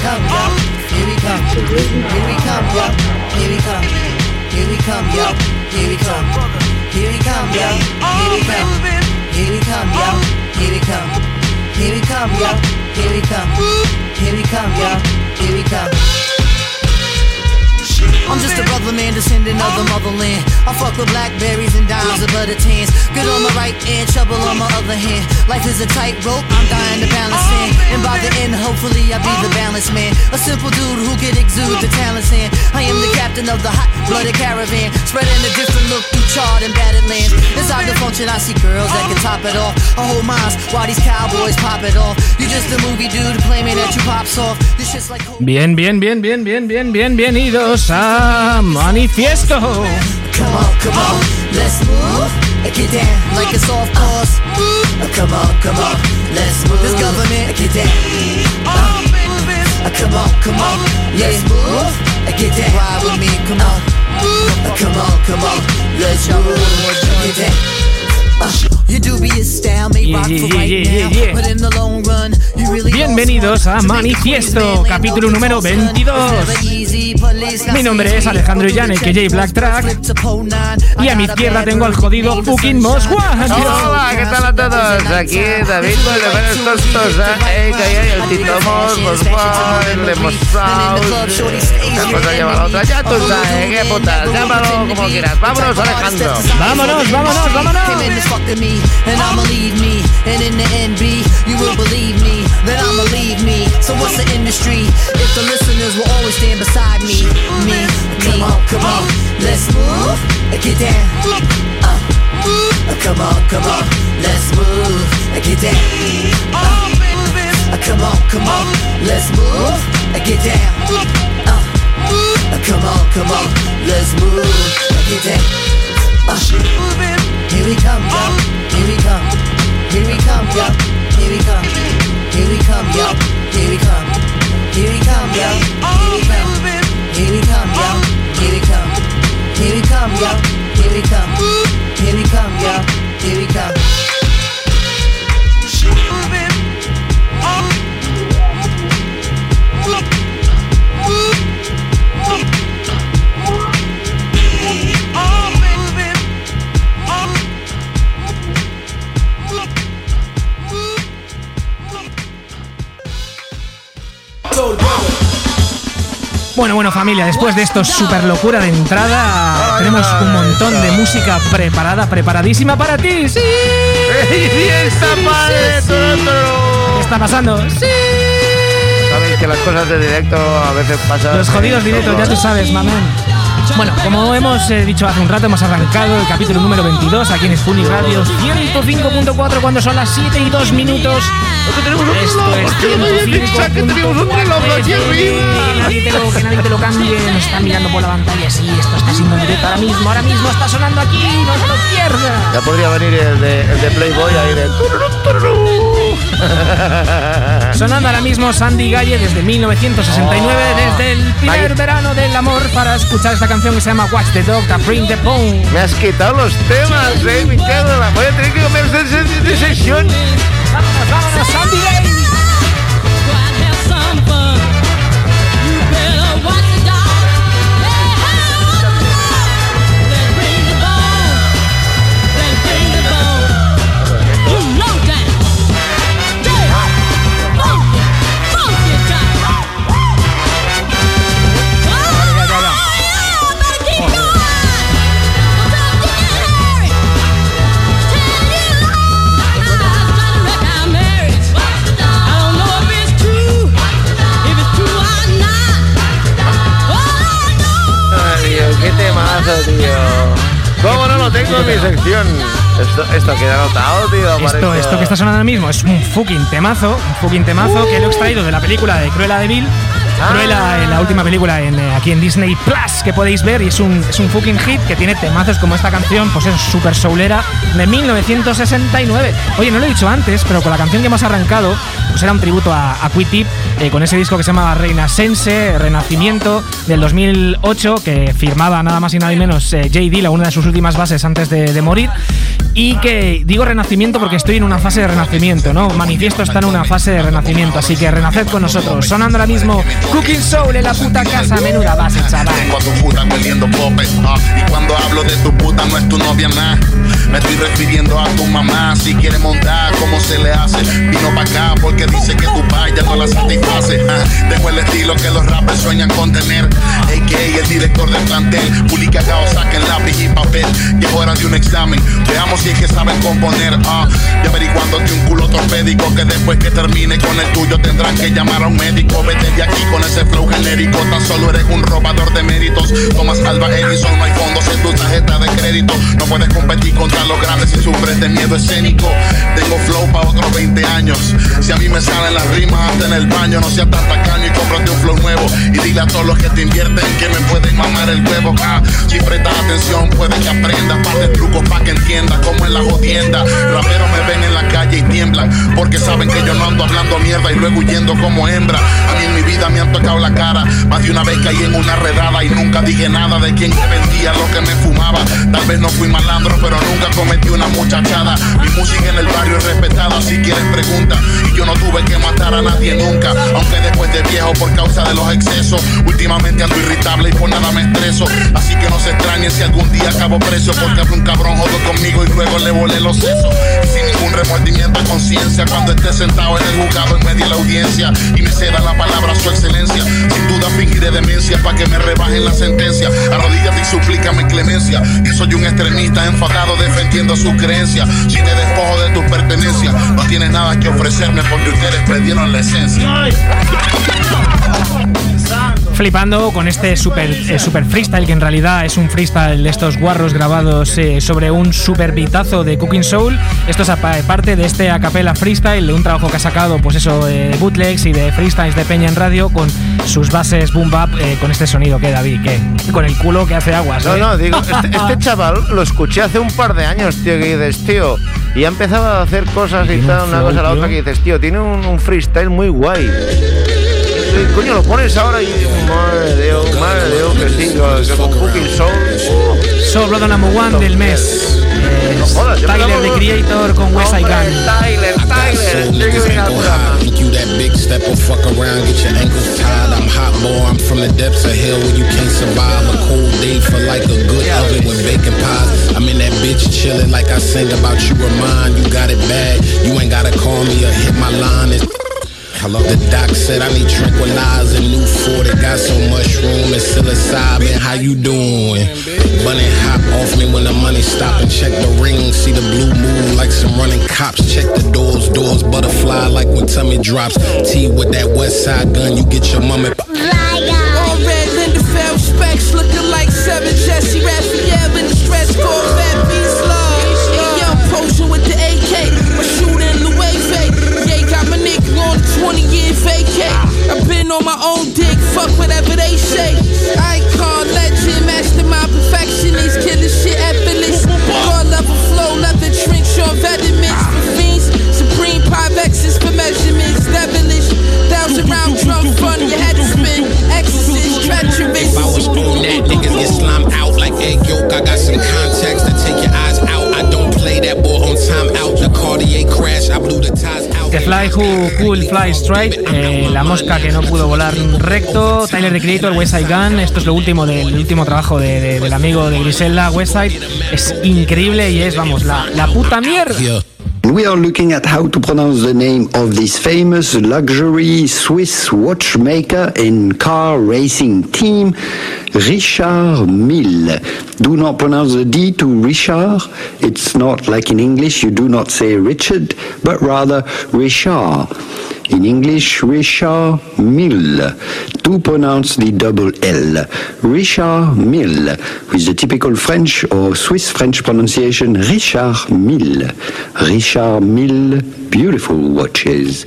come, yo. Here we come. Here we come, yo. Here we come. Here we come, yo. Here we come. Here we come, yo. Here we come. Here we come, yo. Here we come. Here we come, yo. Here we come. Here we come, yo. Here we come. I'm just a brother man descendant of the motherland. I fuck with blackberries and dimes of butter tans. Good on my right and trouble on my other hand. Life is a tightrope, I'm dying to balance in. And by the end, hopefully I'll be the balance man. A simple dude who can exude the talents in. I am the captain of the hot blooded caravan. Spreading a different look through charred and battered lands. Inside the function, I see girls that can top it off. I hold minds while these cowboys pop it off. You just a movie dude claiming that you pop soft. This shit's like. Bien, bien, bien, bien, bien, bien, bien, bienvenidos a Manifiesto. Come on, come on, let's move. Get down like it's off course. Uh. Come on, come on, let's move. This government, get down. Uh. uh, come on, come on, let's move. Uh, get down. Ride with me, come on. Uh, come on, come on, let's move. Get down. Bienvenidos a Manifiesto, capítulo número 22. Mi nombre es Alejandro Llane, que J Black Track. Y a mi izquierda tengo al jodido fucking Mosqua. Hola, ¿qué tal a todos? Aquí David con el Venes Tostosa, eh, hay el Tito Mos, Mosqua, el de Mossaus. Una cosa lleva la otra, ya tú sabes, qué putas, llámalo como quieras. Vámonos, Alejandro. Vámonos, vámonos, vámonos. And I'ma leave me. And in the end, B, you will believe me, then I'ma leave me. So what's the industry? If the listeners will always stand beside me, me, me. Come on, come on, let's move, and get down. Uh, come on, come on, let's move, and get down. Uh, come on, come on, let's move, get down. Uh, come on, come on, let's move, get down. Here we come, yo. Here we come. Here we come, yo. Here we come. Here we come, yo. Here we come. Here we come, yo. Here we come. Here we come, yo. Here we come. Here we come, yo. Here we come. Here we come, yo. Here we come. Bueno, bueno familia, después de esto super locura de entrada, tenemos un montón de música preparada, preparadísima para ti. ¡Sí! ¿Qué está pasando? ¡Sí! Sabéis que las cosas de directo a veces pasan. Los jodidos directos, ya tú sabes, mamén. Bueno, como hemos eh, dicho hace un rato, hemos arrancado el capítulo número 22 aquí en Spoonie Radio 105.4 cuando son las 7 y 2 minutos. Esto es 105.4 que nadie te lo, que nadie te lo cambie. Nos están mirando por la pantalla. Sí, esto está siendo en directo ahora mismo. Ahora mismo está sonando aquí. No se lo pierda. Ya podría venir el de, el de Playboy ahí de... Sonando ahora mismo Sandy Galle desde 1969, desde el primer verano del amor para escuchar esta canción que se llama Watch the Dog, Bring the Bone. Me has quitado los temas, eh, mi la Voy a tener que comer de sesión. Vámonos, vámonos, Sandy tío. Esto, tío. Esto, esto que está sonando ahora mismo es un fucking temazo, un fucking temazo que lo he extraído de la película de Cruella de Vil Cruella, la última película en, eh, aquí en Disney Plus que podéis ver y es un, es un fucking hit que tiene temazos como esta canción, pues es súper soulera de 1969. Oye, no lo he dicho antes, pero con la canción que hemos arrancado, pues era un tributo a, a eh, con ese disco que se llamaba Reina Sense, Renacimiento, del 2008, que firmaba nada más y nada menos eh, J. Dilla, una de sus últimas bases antes de, de morir. Y que digo renacimiento porque estoy en una fase de renacimiento, ¿no? Manifiesto está en una fase de renacimiento, así que renaced con nosotros. Sonando ahora mismo Cooking Soul en la puta casa, menuda base, chaval. Tengo a tu puta hueliendo pope, ah, y cuando hablo de tu puta no es tu novia más. Me estoy refiriendo a tu mamá, si quiere montar, ¿cómo se le hace? Vino pa' acá porque dice que tu ya no la satisface. Ah, dejo el estilo que los rappers sueñan con tener. A.K.A. el director del plantel, publica cagao, saquen lápiz y papel. Que es de un examen, veamos si es que saben componer. Ah, y averiguándote un culo torpédico que después que termine con el tuyo tendrán que llamar a un médico. Vete de aquí con ese flow genérico, tan solo eres un robador de méritos. Thomas Alba Edison, no hay fondos en tu tarjeta de crédito. No puedes competir contra los grandes si sufres de miedo escénico. Tengo flow para otros 20 años. Si a mí me salen las rimas hasta en el baño, no seas tan tacaño Y dile a todos los que te invierten que me pueden mamar el huevo. Ah, si prestas atención, puede que aprendas. Parte trucos para que entiendas cómo es la jodienda. Raperos me ven en la calle y tiemblan. Porque saben que yo no ando hablando mierda y luego huyendo como hembra. A mí en mi vida me han tocado la cara. Más de una vez caí en una redada y nunca dije nada de quien que vendía lo que me fumaba. Tal vez no fui malandro, pero nunca cometí una muchachada. Mi música en el barrio es respetada, si quieres pregunta. Y yo no tuve que matar a nadie nunca. Aunque después de viejo por causa de los excesos. Últimamente ando irritable y por nada me estreso. Así que no se extrañe si algún día acabo preso. Porque hace un cabrón jodo conmigo y luego le volé los sesos. sin ningún remordimiento de conciencia. Cuando esté sentado en el juzgado en medio de la audiencia. Y me ceda la palabra su excelencia. Sin duda fingiré demencia para que me rebajen la sentencia. Arrodíllate y suplícame clemencia. Que soy un extremista enfadado defendiendo su creencia. Si te despojo de tus pertenencias, no tienes nada que ofrecerme porque ustedes perdieron la esencia flipando con este super, eh, super freestyle, que en realidad es un freestyle de estos guarros grabados eh, sobre un super bitazo de Cooking Soul. Esto es parte de este acapella freestyle, de un trabajo que ha sacado, pues eso, de bootlegs y de freestyles de Peña en radio, con sus bases boom bap, eh, con este sonido que David, que con el culo que hace aguas. No, no, digo, este, este, chaval lo escuché hace un par de años, tío, que dices, tío, y ha empezado a hacer cosas y tal, una cosa a la otra, que dices, tío, tiene un, un freestyle muy guay coño, lo pones ahora y madre de Dios, madre de Dios, que sí, que con Cooking Soul. Soul Brother Number One del mes. Eh, no jodas, Tyler, the Creator con West Side Gun. Tyler, Tyler, you that big step or fuck around, get your ankles tied. I'm hot boy, I'm from the depths of hell where you can't survive a cold day for like a good oven with bacon pies. I'm in that bitch chillin' like I sing about you remind you got it bad. You ain't gotta call me or hit my line. It's The doc said I need tranquilizer, new 40, got so much room and psilocybin. How you doing? Bunny hop off me when the money stop and check the ring. See the blue moon like some running cops. Check the doors, doors butterfly like when tummy drops. T with that west side gun, you get your mummy. On my own dick, fuck whatever they say. I call legend, mastermind, perfectionist, killing shit effortless. Car level flow, leather short veterans. For fiends, supreme Pyvexes for measurements. Devilish, thousand round drum fun, your head spin. Exorcist, treacherous. If I was on that, niggas get slimed out like egg yolk. I got some contacts to take your eyes out. I don't play that boy on time out. The Cartier crash, I blew the ties. The Fly Who Cool Fly Straight, eh, la mosca que no pudo volar recto, Tyler the Creator, West Side Gun, esto es lo último del último trabajo de, de, del amigo de Griselda, Westside, es increíble y es, vamos, la, la puta mierda. We are looking at how to pronounce the name of this famous luxury Swiss watchmaker and car racing team, Richard Mille. Do not pronounce the D to Richard. It's not like in English, you do not say Richard, but rather Richard. In English, Richard Mille. To pronounce the double L. Richard Mille, with the typical French or Swiss French pronunciation, Richard Mille. Richard Mille, beautiful watches.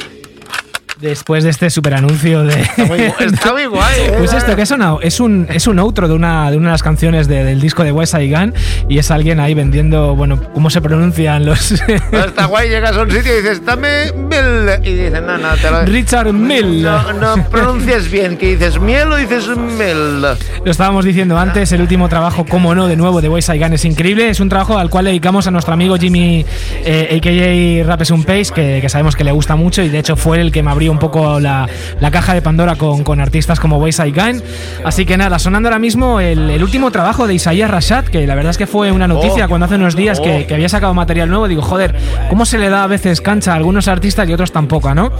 Después de este super anuncio de. Está muy, gu- está muy guay. Pues esto, que es, una- es un es un outro de una, de una de las canciones de- del disco de West Side Gun y es alguien ahí vendiendo, bueno, cómo se pronuncian los. Está guay, llegas a un sitio y dices, dame miel. Y dicen, no, no, te lo. Richard Mill. No, no pronuncias bien, que dices miel o dices miel. Lo estábamos diciendo antes, el último trabajo, como no, de nuevo, de West Side Gun es increíble. Es un trabajo al cual dedicamos a nuestro amigo Jimmy, eh, a.k.a. Rapes un Pace, que, que sabemos que le gusta mucho y de hecho fue el que me abrió un poco la, la caja de Pandora con, con artistas como West Side Gun. Así que nada, sonando ahora mismo el, el último trabajo de Isaiah Rashad, que la verdad es que fue una noticia Oh. cuando hace unos días que, que había sacado material nuevo. Digo, joder, ¿cómo se le da a veces cancha a algunos artistas y otros tampoco, no?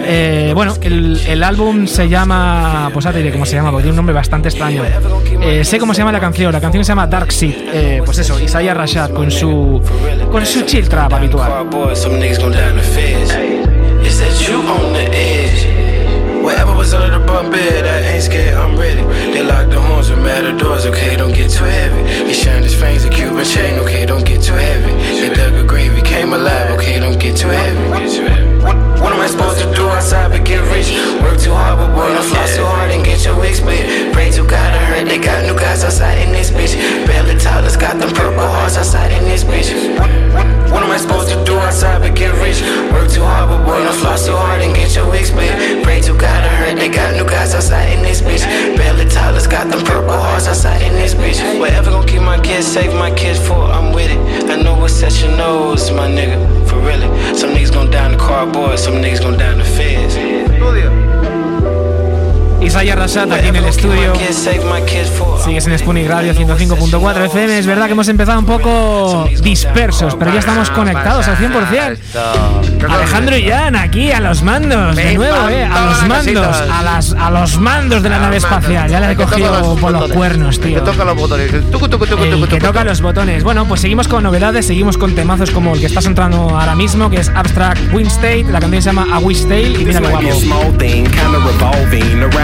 Eh, bueno, el, el álbum se llama. Pues ahora te diré cómo se llama, porque tiene un nombre bastante extraño. Eh, sé cómo se llama la canción. La canción se llama Dark Seed. Eh, pues eso, Isaiah Rashad con su. con su chill trap habitual. You on the edge? Whatever was under the bunk bed, I ain't scared, I'm ready. They lock the horns with matadors, okay, don't get too heavy. He shined his fangs a Cuban chain, okay, don't get too heavy. They dug a grave, he came alive, okay, don't get too heavy. What, what am I supposed to do outside but get rich? Work too hard, but boy, don't fly so hard and get your wig split. Pray to God, I heard they got new guys outside in this bitch. Belly Tyler's got them purple hearts outside in this bitch. What, am I supposed to do outside but get rich? Work too hard, but boy, don't fly so hard and get your wig split. Pray to God, I heard they got new guys outside in this bitch. Belly Tyler's got them purple hearts outside in this bitch. Whatever gon' keep my kids safe, my kids for, I'm with it. I know what set your nose, my nigga, for really. Some niggas gon' down the cardboard, some niggas gon' down the feds. Isaiah Rashad aquí en el estudio. Sigues en Spooning Radio 105.4 FM. Es verdad que hemos empezado un poco dispersos, pero ya estamos conectados al 100%. Alejandro y Jan aquí a los mandos, de nuevo, eh, a los mandos, a, las, a los mandos de la nave espacial. Ya le he Que cogido por los cuernos, tío. Que toca los botones. El que toca los botones. Bueno, pues seguimos con novedades, seguimos con temazos como el que está entrando ahora mismo, que es Abstract Queen State. La canción se llama A Wish Tale y mira a guapo.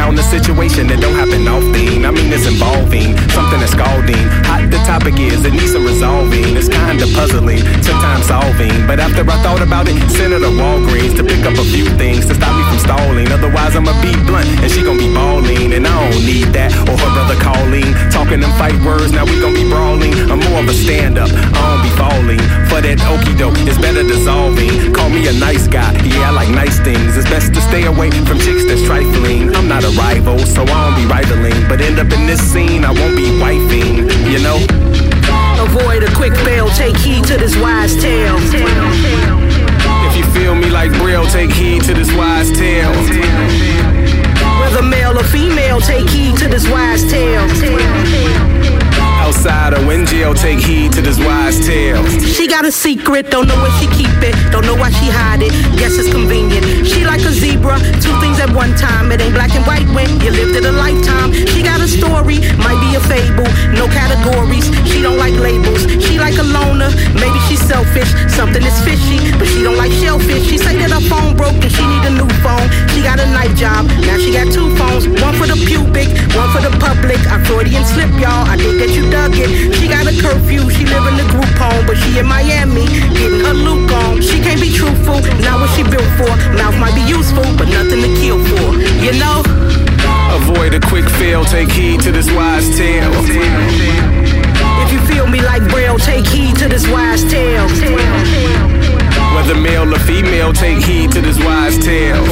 Around a situation that don't happen often. I mean, it's involving something that's scalding. Hot the topic is, it needs some resolving. It's kind of puzzling, sometimes solving. But after I thought about it, sent her to Walgreens to pick up a few things to stop me from stalling. Otherwise, I'ma be blunt and she gon' be balling. And I don't need that or her brother calling. Talking them fight words, now we gon' be brawling. I'm more of a stand up, I don't be falling. For that okie doke, it's better dissolving. Call me a nice guy, yeah, I like nice things. It's best to stay away from chicks that's trifling. I'm not a rival, so I don't be rivaling. But end up in this scene, I won't be wifing, you know? Avoid a quick fail, take heed to this wise tale. If you feel me like Brill, take heed to this wise tale. Whether male or female, take heed to this wise tale. Outside or in jail, take heed to this wise tale. She got a secret, don't know where she keep it, don't know why she hide it. Guess it's convenient. She like a zebra, two things at one time. It ain't black and white when you lived it a lifetime. She got a story, might be a fable, no categories. She don't like labels. She like a loner, maybe she's selfish. Something is fishy, but she don't like shellfish. She say that her phone broke and she need a new phone. She got a night job, now she got two phones, one for the pubic, one for the public. I Freudian slip, y'all. I think that you dug it. She got a curfew, she live in the group home, but she in Miami, getting her look on. She can't be truthful, not what she built for. Mouth might be useful, but nothing to kill for. You know? Avoid a quick fail, take heed to this wise tale. If you feel me like Braille, take heed to this wise tale. Whether male or female, take heed to this wise tale.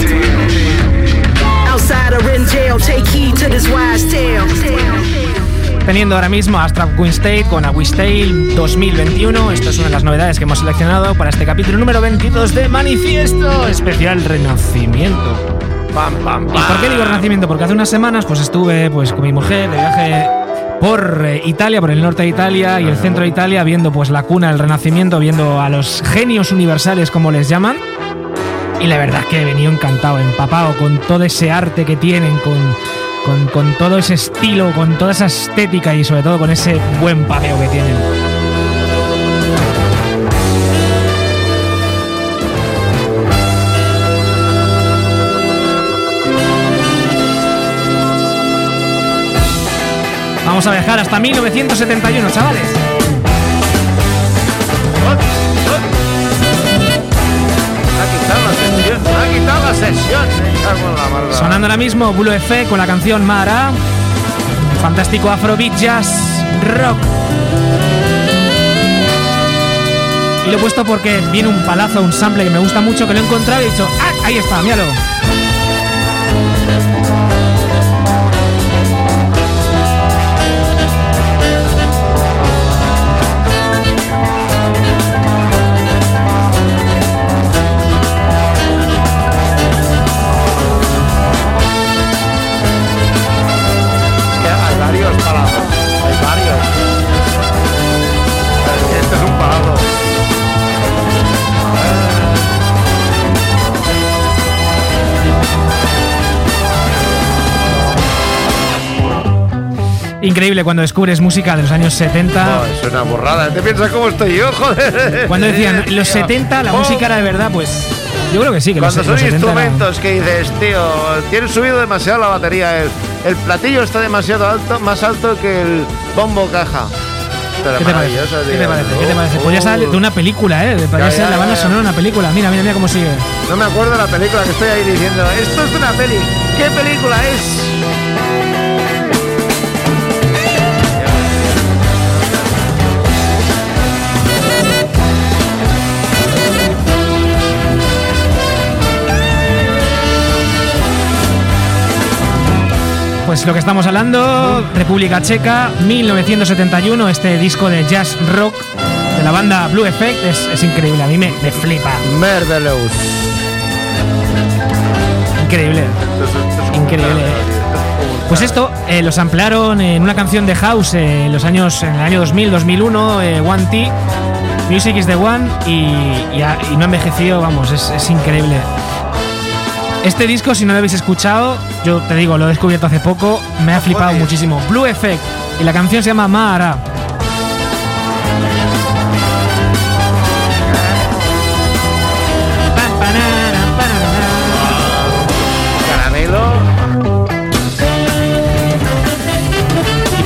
Outside or in jail, take heed to this wise tale. Teniendo ahora mismo a Strap Queen State con A Tale 2021. Esto es una de las novedades que hemos seleccionado para este capítulo número 22 de Manifiesto Especial Renacimiento. Pam, pam, ¿Y por qué digo Renacimiento? Porque hace unas semanas pues estuve pues con mi mujer de viaje por eh, Italia, por el norte de Italia y el centro de Italia, viendo pues la cuna del Renacimiento, viendo a los genios universales como les llaman. Y la verdad es que he venido encantado, empapado con todo ese arte que tienen, con, con, con todo ese estilo, con toda esa estética y sobre todo con ese buen padeo que tienen. Vamos a viajar hasta 1971, chavales. Sesión. Sonando ahora mismo Blue F con la canción Mara. Fantástico Afrobeat Jazz Rock. Y lo he puesto porque viene un palazo, un sample que me gusta mucho, que lo he encontrado y he dicho, ¡ah! Ahí está, míralo. Increíble cuando descubres música de los años 70. No, es una borrada. ¿Te piensas cómo estoy yo, joder? Cuando decían los 70 la Oh, música era de verdad, pues yo creo que sí, que Cuando los son 70 era- instrumentos que dices, tío, tienes subido demasiado la batería. El, el platillo está demasiado alto, más alto que el bombo caja. ¿Qué te parece? maravilloso, ¿Qué te parece? ¿Qué te parece? Podría ser de una película, ¿eh? Podría ser la banda sonora de una película. Mira, mira, mira cómo sigue. No me acuerdo de la película que estoy ahí diciendo. Esto es de una peli. ¿Qué película es? Pues lo que estamos hablando, República Checa, 1971, este disco de jazz rock de la banda Blue Effect es, es increíble, a mí me, me flipa. Mervelous. Increíble. Increíble. Pues esto eh, los ampliaron en una canción de House eh, en los años en el año 2000, 2001, eh, One T, Music is the One y, y ha- y no ha envejecido, vamos, es, es increíble. Este disco, si no lo habéis escuchado, yo te digo, lo he descubierto hace poco, me ha flipado Joder. muchísimo. Blue Effect y la canción se llama Mara.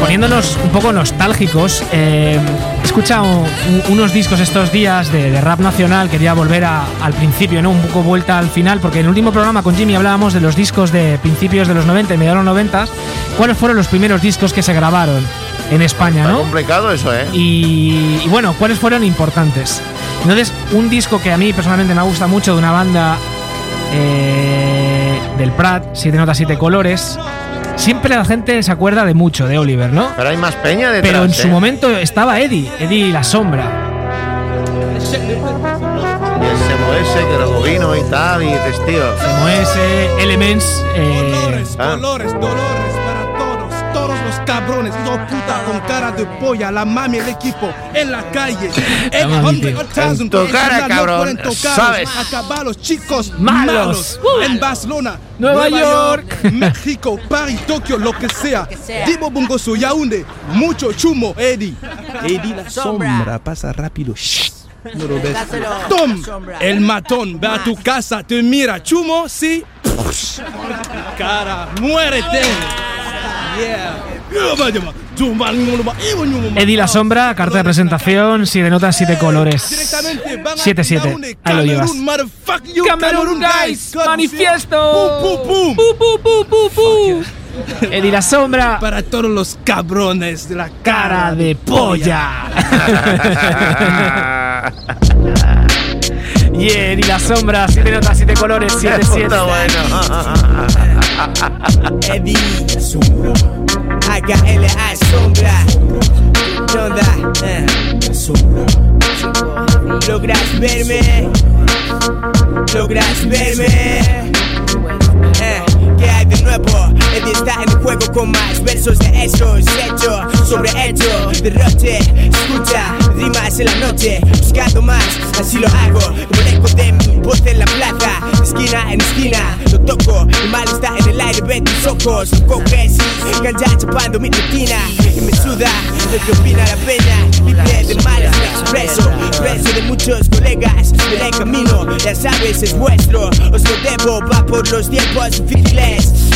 Poniéndonos un poco nostálgicos, eh, escuchado un- unos discos estos días de, de rap nacional, quería volver a- al principio, ¿no? Un poco vuelta al final, porque en el último programa con Jimmy hablábamos de los discos de principios de los 90 y mediados de los 90, cuáles fueron los primeros discos que se grabaron en España, Está ¿no? complicado eso, ¿eh? Y, y bueno, ¿cuáles fueron importantes? Entonces, un disco que a mí personalmente me gusta mucho de una banda eh, del Prat, Siete Notas, Siete Colores. Siempre la gente se acuerda de mucho de Oliver, ¿no? Pero hay más peña detrás. Pero en su ¿eh? momento estaba Eddie, Eddie La Sombra. Y el SMOS que luego vino y tal, y dices, tío. Como ese Elements. eh, Dolores, Ah. dolores, dolores cabrones, hijo puta con cara de polla, la mami, el equipo, en la calle. Tu cara, cabrón, sabes. Acabar los chicos Malos. malos. En Barcelona, Nueva York. México, París, Tokio, lo que sea. Divo Bungoso, Yaoundé, mucho chumo, Eddie. Eddie la sombra, pasa rápido. No lo ves. Tom, el matón, ve a tu casa, te mira, chumo, sí. Cara, muérete. Yeah. Eddie La Sombra, carta de presentación, siete notas, siete colores. Directamente van a 7-7. Yaoundé, Ahí lo llevas. Camerún, guys, manifiesto. Pum. Eddie La Sombra, Para todos los cabrones de la cara de polla. Y La Sombra, siete notas, siete colores, siete, siete. Bueno. Eddie Sombra AKLA Sombra ¿Qué onda? Eh. Logras verme Logras verme Eh, ¿Qué hay de nuevo? Eddie está en el juego con más versos de hechos sobre hecho derroche escucha rimas en la noche buscando más así lo hago. El eco de mi voz en la plaza esquina en esquina lo toco. El mal está en el aire ve tus ojos coges ganja chapando mi retina y me suda lo que opina la pena libre de males me expreso preso de muchos colegas del camino ya sabes es vuestro. Os lo debo va por los tiempos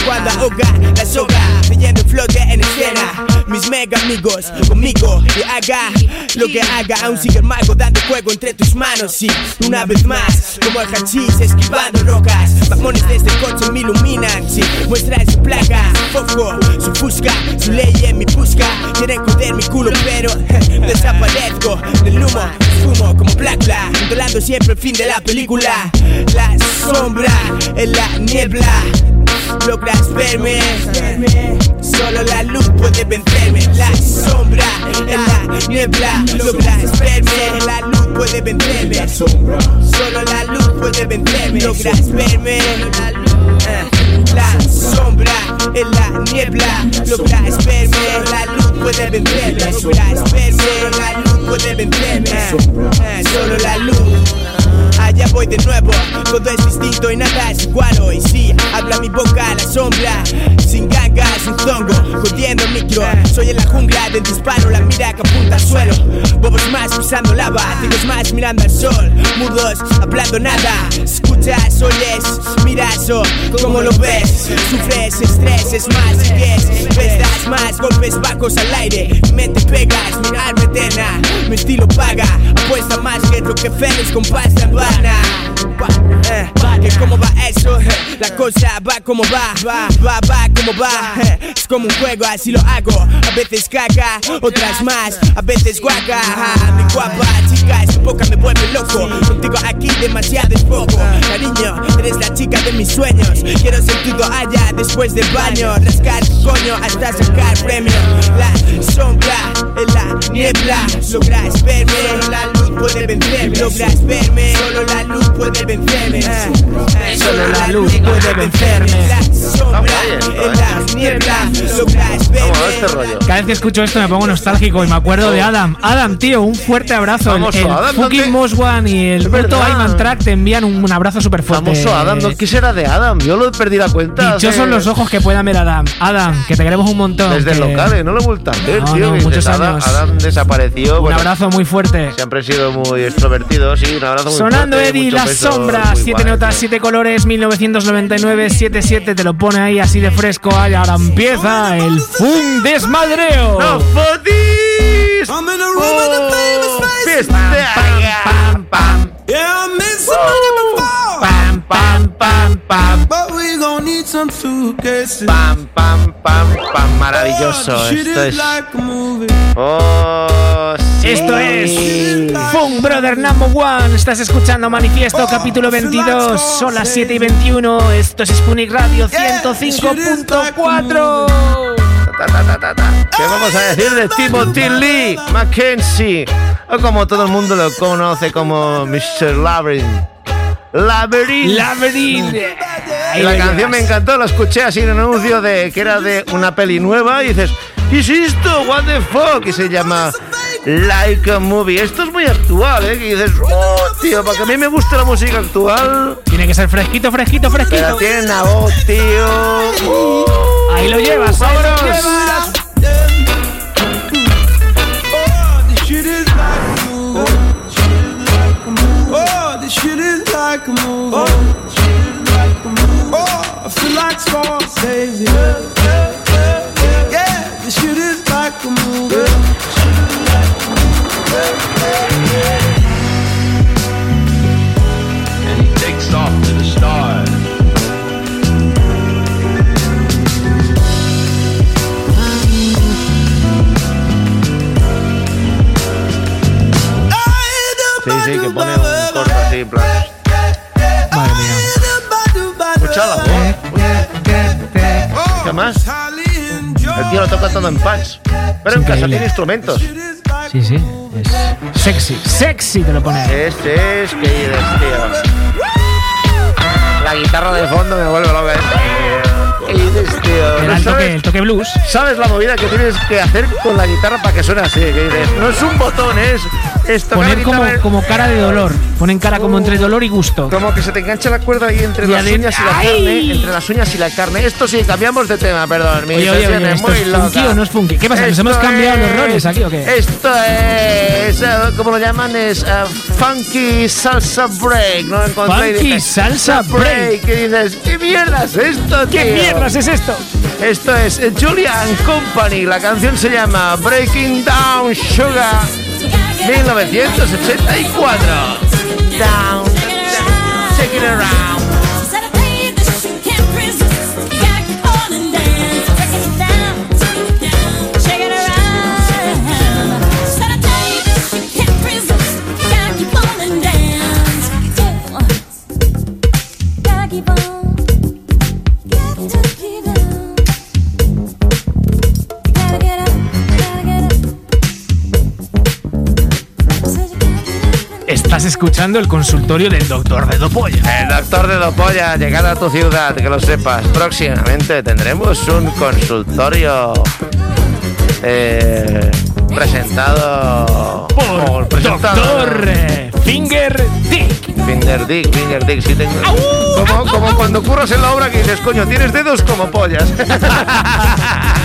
cuando ahoga la soga leyendo flote en escena mis mega amigos conmigo y haga lo que haga aún sigue el mago dando juego entre tus manos y una vez más como el hachís esquivando rocas me jamones desde el coche me iluminan. Sí, muestra su placa, foco, su fusca, su ley en mi busca. Quieren joder mi culo, pero desaparezco del humo. Fumo como Black Black, controlando siempre el fin de la película. La sombra en la niebla logras verme. Solo la luz puede vencerme. La sombra en la niebla. Logras verme. La luz puede vencerme. Solo la luz puede vencerme. Logras verme. La sombra en la niebla. Logras verme. La luz puede vencerme. Logras verme. La luz puede vencerme. Solo la luz. Allá voy de nuevo, todo es distinto y nada es igual hoy. Sí, habla mi boca a la sombra, sin gangas, sin zongo, jodiendo el micro, soy en la jungla del disparo, la mira que apunta al suelo, bobos más pisando lava, tigres más mirando al sol, mudos, hablando nada, escuchas, oyes, miras o como lo ves, sufres, estrés, es más, sigues, ves, das más, golpes bajos al aire, mente pegas, mi alma eterna, mi estilo paga, apuesta más que Rockefeller con pasta Eh, cómo va eso, Eh, la cosa va como va, va, va, va como va, Eh, es como un juego, así lo hago, a veces caga, otras más, a veces guaca, Ah, mi guapa chica, es poca me vuelve loco, contigo aquí demasiado es poco, cariño, eres la chica de mis sueños, quiero ser todo allá después del baño, rascar coño hasta sacar premio, la sombra en la niebla, logras verme, la luz puede vencerme, logras verme, solo la luz puede vencerme, eh, Solo la luz puede vencerme. Este rollo. Cada vez que escucho esto me pongo nostálgico y me acuerdo de Adam. Adam, tío, un fuerte abrazo. El, Famoso el Adam, fucking One y el puto. Ayman Track te envían un, un abrazo súper fuerte. Famoso Adam, ¿no? ¿qué será de Adam? Yo lo perdí la cuenta. Dichosos hace- los ojos que puedan ver a Adam. Adam, que te queremos un montón. Desde que- locales, no lo he vuelto a ver, No, tío. no, muchos dices, Adam, años. Adam desapareció. Un bueno, abrazo muy fuerte. Siempre he sido muy extrovertido, sí, un abrazo muy Sonando fuerte, Eddie, mucho La peso, Sombra, muy siete guay, notas, tío. siete colores, 1999, 77, te lo pone ahí así de fresco. Ay, ahora empieza el Fun Desmadreo. ¡No fotis! I'm in a room with a famous face. ¡Fiesta! Pam, pam, Yeah, I met somebody before. pam, pam, pam, pam. But we gon' need some suitcases. Pam, pam, pam, pam. Maravilloso. Oh, Esto is es. Oh, sí. Esto es Fun Brother Number One. Estás escuchando Manifiesto, capítulo 22. Son las 7 y 21. Esto es Spunic Radio 105.4. Ta, ta, ta, ta, ta. ¿Qué vamos a decir de Timothy Lee Mackenzie? O como todo el mundo lo conoce como Mr. Labyrinth. Labyrinth. Labyrinth. Y la canción me encantó, la escuché así en un anuncio de que era de una peli nueva y dices, ¿qué es esto? What the fuck? Y se llama Like a Movie. Esto es muy actual, ¿eh? Que dices, oh, tío, para que a mí me guste la música actual, Tiene que ser fresquito, fresquito, pero fresquito. tiene una voz, tío. Ahí lo llevas, ahí lo llevas. Like a movie. Oh. oh, I feel like Scorsese. Yeah, this shit is like a movie. and he takes off to the stars. Sí, sí, que pone un corto así, en plan. ¿Qué más? El tío lo toca todo en patch. Pero en casa tiene instrumentos. Sí, sí. Es sexy. Sexy te lo pone. Este es que dices, tío. La guitarra de fondo me vuelve loca. ¿Qué dices, tío? ¿No el toque, el toque blues. sabes la movida que tienes que hacer con la guitarra para que suene así? Que dices, no es un botón, es, es Poner como, como cara de dolor. Ponen cara como entre dolor y gusto. Como que se te engancha la cuerda ahí entre Y las uñas y la ¡Ay! carne. Entre las uñas y la carne. Esto sí, cambiamos de tema, perdón. Mi Oye, oye, oye, es ¿esto muy es loca. funky o no es funky? ¿Qué pasa? ¿Nos hemos Esto cambiado los es- roles aquí o qué? Esto es, eh, como lo llaman, es eh, funky salsa break. ¿no? Funky salsa break. ¿Qué dices? ¿Qué mierda es esto, ¿Qué tío? mierdas es esto? Esto es Julian Company. La canción se llama Breaking Down Sugar 1984. Down, take it around. Estás escuchando el consultorio del doctor de Dopolla. El doctor de Dopolla, llegar a tu ciudad, que lo sepas. Próximamente tendremos un consultorio eh, presentado por Doctor eh, Finger Dick. Finger Dick, Finger Dick, sí tengo. Como, como cuando curras en la obra que dices, coño, tienes dedos como pollas.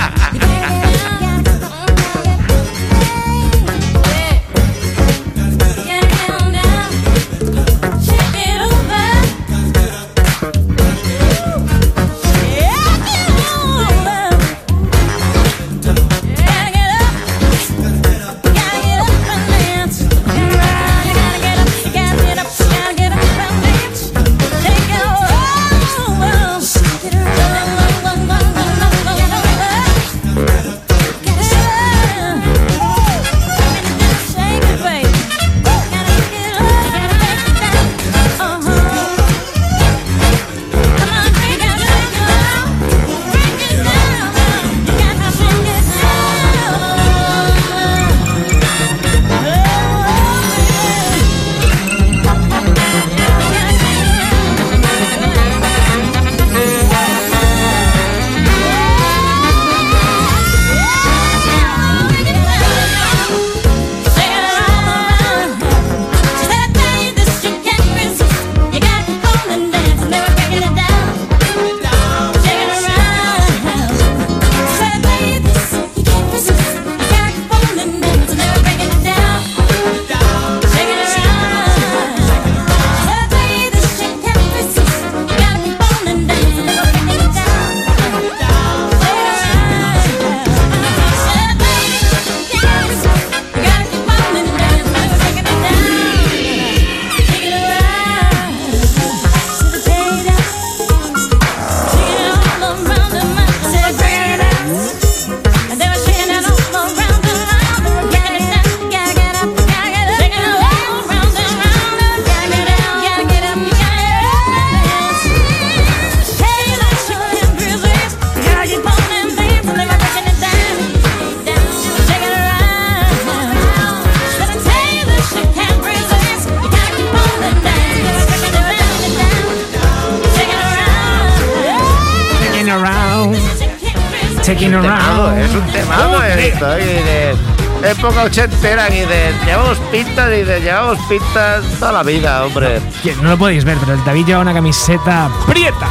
época ochentera y de llevamos pintas y de llevamos pintas toda la vida, hombre. Que No lo podéis ver, pero el David lleva una camiseta prieta.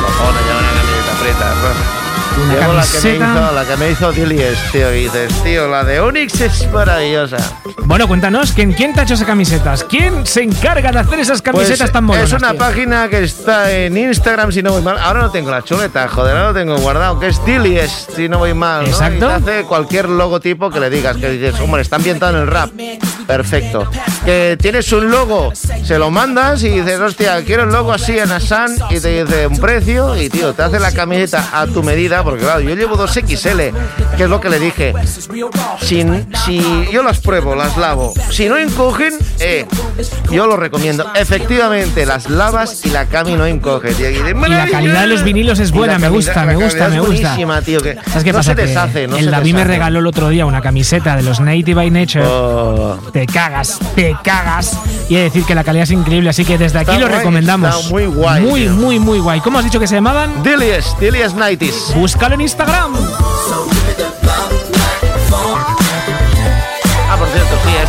Cojones, lleva una camiseta prieta. Una Llevo la que, me hizo, la que me hizo Dilies, tío, y dices, tío, la de Onyx es maravillosa. Bueno, cuéntanos, ¿quién, ¿quién te ha hecho esas camisetas? ¿Quién se encarga de hacer esas camisetas Pues, tan mononas? Es una tío? página que está en Instagram, si no voy mal. Ahora no tengo la chuleta, joder, ahora lo tengo guardado, que es Dilies, si no voy mal. ¿no? Exacto. Y te hace cualquier logotipo que le digas, que dices, hombre, está ambientado en el rap. Perfecto. Que tienes un logo, se lo mandas y dices, hostia, quiero el logo así en Asan y te dice un precio y, tío, te hace la camiseta a tu medida, porque claro, yo llevo dos XL, que es lo que le dije. Si, si yo las pruebo, las lavo, si no encogen, eh, yo lo recomiendo. Efectivamente, las lavas y la cami no encoge, tío. Y, Y la calidad de los vinilos es buena, me gusta, me gusta, me es gusta. buenísima, tío, que ¿Sabes qué no pasa? se deshace, no el David me regaló el otro día una camiseta de los Native by Nature. Oh. Te cagas, te cagas. Y he de decir que la calidad es increíble, así que desde aquí Está lo guay, recomendamos. está muy guay, Muy, tío. muy, muy guay. ¿Cómo has dicho que se llamaban? Dilies, Dilies Nighties. Búscalo en Instagram.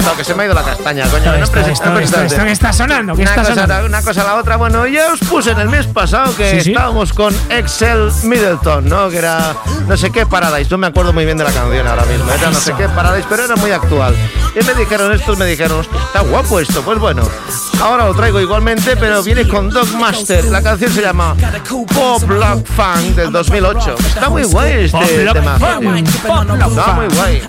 Esto, que se me ha ido la castaña, coño. que no Esto, esto, no esto, esto que está sonando, que Una está cosa, sonando. una cosa a la otra. Bueno, ya os puse en el mes pasado que Sí, sí. estábamos con Excel Middleton, ¿no? Que era no sé qué Paradise. No me acuerdo muy bien de la canción ahora mismo. Era no sé qué Paradise, pero era muy actual. Y me dijeron, estos me dijeron, "Hostia, está guapo esto. Pues bueno, ahora lo traigo igualmente, pero viene con Dogmaster. La canción se llama Pop Lock Funk del 2008. Está muy guay este tema. Está muy guay.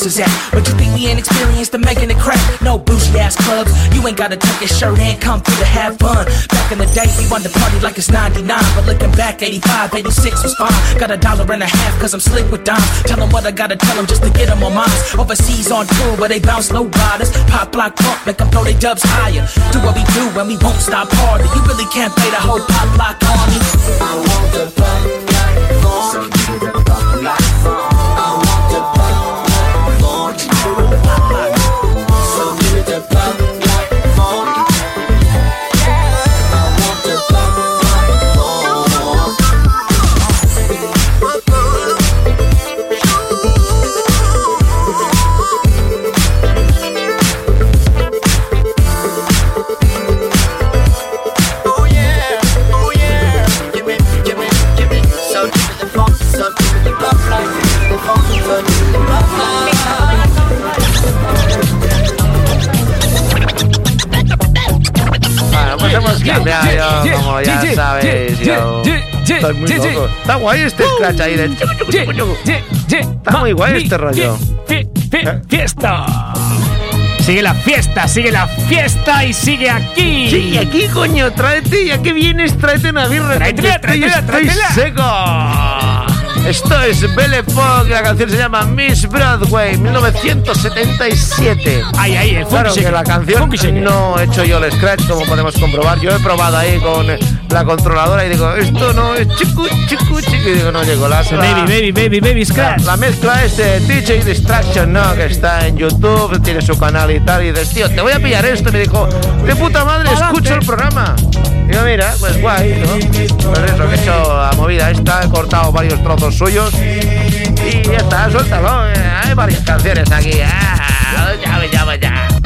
I'm back to the function. We from where the San Andreas dancers at? But you think we inexperienced in making it crack? No bougie ass clubs. You ain't gotta tuck your shirt and come through to have fun. Back in the day, we wanted to party like it's 99. But looking back, 85, 86 was fine. Got a dollar and a half cause I'm slick with dimes. Tell them what I gotta tell them just to get them on minds. Overseas on tour where they bounce low riders. Pop block pump, make them throw their dubs higher. Do what we do and we won't stop harder. You really can't play the whole pop block army. I want the bump like phone. So give me the bump como ya sabéis, yo. Estoy muy loco. Está guay este scratch ahí de. Está muy guay este rollo. ¡Fiesta! Sigue la fiesta, sigue la fiesta y sigue aquí. Sí, aquí, coño, tráete, ya que vienes, tráete una birra. Tráetela, estoy- tráetela, estoy tráetela. seco. Esto es Belle Fox, la canción se llama Miss Broadway, 1977. Ay, ay, el Claro que la canción no he hecho yo el scratch, como podemos comprobar. Yo he probado ahí con la controladora y digo, esto no es chicu, chicu, chicu. Y digo, no llegó la, la- Baby, baby, baby, baby, scratch. la mezcla es de DJ Distraction, ¿no? Que está en YouTube, tiene su canal y tal. Y dices, tío, te voy a pillar esto. Y me dijo, de puta madre, escucho el programa. Mira, pues guay, ¿no? Pues eso, que he hecho la movida esta, he cortado varios trozos suyos. Y ya está, suéltalo. eh, Hay varias canciones aquí. Ah, ya, ya, ya.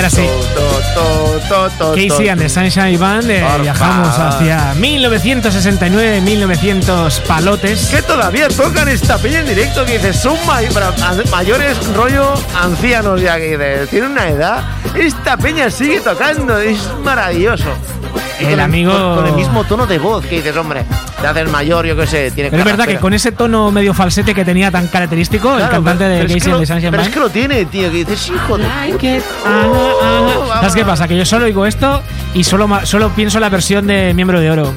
Y ahora sí. Casey and the Sunshine Band, eh, viajamos hacia 1969, 1900 palotes. Que todavía tocan esta peña en directo que dices, son may- para- mayores rollo ancianos ya que dices, tienen una edad. Esta peña sigue tocando, es maravilloso. Y El con amigo- Con, con el mismo tono de voz que dices, hombre, te haces mayor, yo qué sé, tiene Pero es verdad que con ese tono medio falsete que tenía tan característico, el cantante pero- de pero es Casey que Sunshine Pero es que lo tiene, tío, que dices, hijo de puta. ¿Sabes qué pasa? Que yo solo oigo esto y solo, solo pienso en la versión de Miembro de Oro.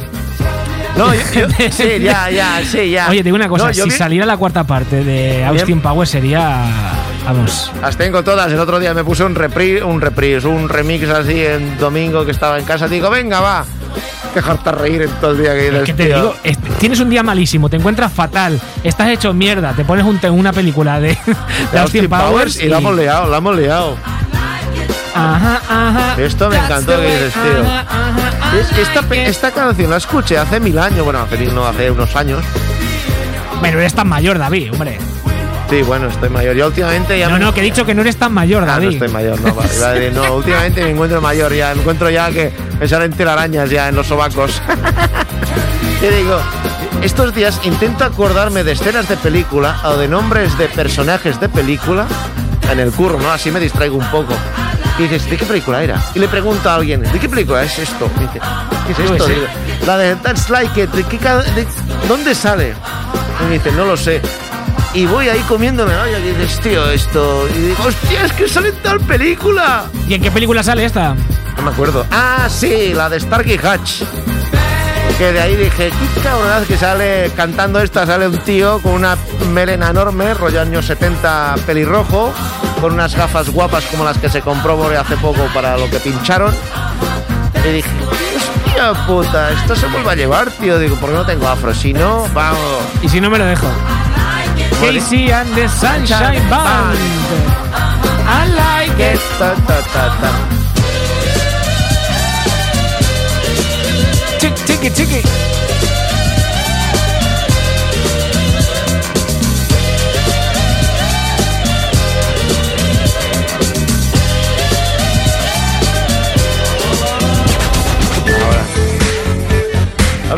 No, yo, yo- sí, ya, ya, sí, ya. Oye, te digo una cosa, No, si saliera la cuarta parte de Austin Powers sería... Vamos... Las tengo todas. El otro día me puse un reprise, un reprise, un remix así en domingo que estaba en casa. Digo, venga, va. Que harta reír en todo el día que dices, que te tío. digo, es- tienes un día malísimo, te encuentras fatal, estás hecho mierda, te pones un, una película de, de Austin Powers y la hemos liado, la hemos liado. Ajá, ajá. Esto me encantó que dices, tío. Es- Esta, esta canción la escuché hace mil años, bueno, hace no, hace unos años. Bueno, eres tan mayor, David, hombre. Sí, bueno, estoy mayor. Yo últimamente ya No, me- no, que he dicho que no eres tan mayor, Ah, no David. estoy mayor, no, vale, no, últimamente me encuentro mayor ya, me encuentro ya que me salen telarañas ya en los sobacos. Te digo, estos días intento acordarme de escenas de película o de nombres de personajes de película en el curro, ¿no? Así me distraigo un poco. Y dices, ¿de qué película era? Y le pregunto a alguien, ¿de qué película es esto? Y dice, ¿qué es esto? Digo, la de That's Like It, ¿de qué ca- de- ¿dónde sale? Y me dice, no lo sé. Y voy ahí comiéndome, ¿no? Y dices, tío, esto. Y digo, hostia, es que sale en tal película. ¿Y en qué película sale esta? No me acuerdo. Ah, sí, la de Starkey Hatch. Que de ahí dije, qué cabronaz que sale cantando esta, sale un tío con una melena enorme, rollo años 70 pelirrojo, con unas gafas guapas como las que se compró hace poco para lo que pincharon. Y dije, hostia, puta, esto se vuelve a llevar, tío. Digo, ¿por qué no tengo afro? Si no, vamos. Y si no me lo dejo. Casey and the Sunshine Band. I like it. Ta, ta, ta, ta. Chiqui, chiqui,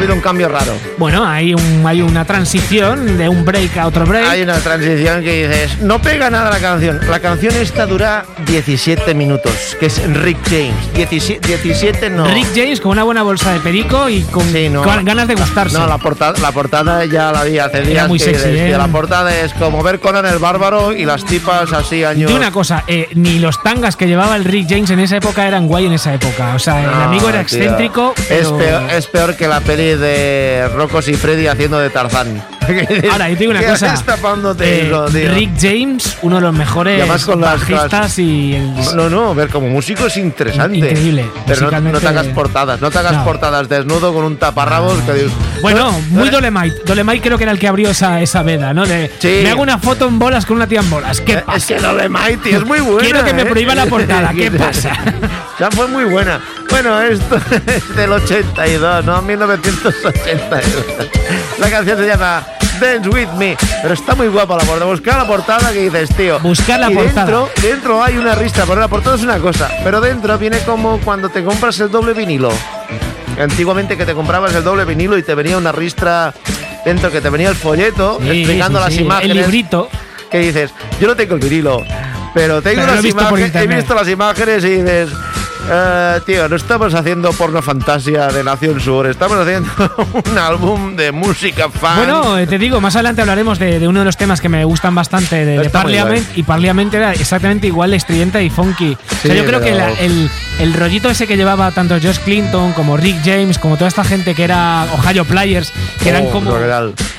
habido un cambio raro. Bueno, hay, un, hay una transición de un break a otro break. Hay una transición que dices, no pega nada la canción. La canción esta dura 17 minutos, que es Rick James. 17, 17 no. Rick James con una buena bolsa de perico y con, Sí, no. con ganas de gustarse. No, la portada, la portada ya la vi hace días. muy que sexy, ¿eh? La portada es como ver Conan el Bárbaro y las tipas así años. De una cosa, eh, ni los tangas que llevaba el Rick James en esa época eran guay en esa época. O sea, el amigo era excéntrico. Es pero- peor, es peor que la peli de Rocos y Freddy haciendo de Tarzán. Ahora, yo te digo una ¿Qué cosa. eh, tío? Rick James, uno de los mejores además con las- bajistas y el- No, no, ver como músico es interesante. Increíble, Pero no, no te hagas portadas, no te hagas No. portadas desnudo con un taparrabos que dices. Bueno, "No, muy Dolemite. Dolemite creo que era el que abrió esa, esa veda, ¿no? De, Sí. Me hago una foto en bolas con una tía en bolas. ¿Qué Eh, pasa? Es que Dolemite es muy buena. Quiero que me ¿eh? prohíba la portada. ¿Qué pasa? Ya fue muy buena. Bueno, esto es del 82, ¿no? 1982. La canción se llama Dance With Me. Pero está muy guapa la portada. Buscar la portada que dices, tío. Buscar la y portada. Dentro, dentro hay una ristra, porque la portada es una cosa. Pero dentro viene como cuando te compras el doble vinilo. Antiguamente que te comprabas el doble vinilo y te venía una ristra dentro que te venía el folleto Sí, explicando sí, las imágenes El librito. que dices, yo no tengo el vinilo, pero tengo Pero las imágenes, he visto las imágenes y dices, "Eh, tío, no estamos haciendo porno fantasia de Nación Sur, estamos haciendo un álbum de música fan. Bueno, eh, te digo, más adelante hablaremos de, de uno de los temas que me gustan bastante de, de Parliament. Y Parliament era exactamente igual de estridente y funky. o sea, yo creo que la- el, el rollito ese que llevaba tanto Josh Clinton como Rick James, como toda esta gente que era Ohio Players, que eran Oh, como.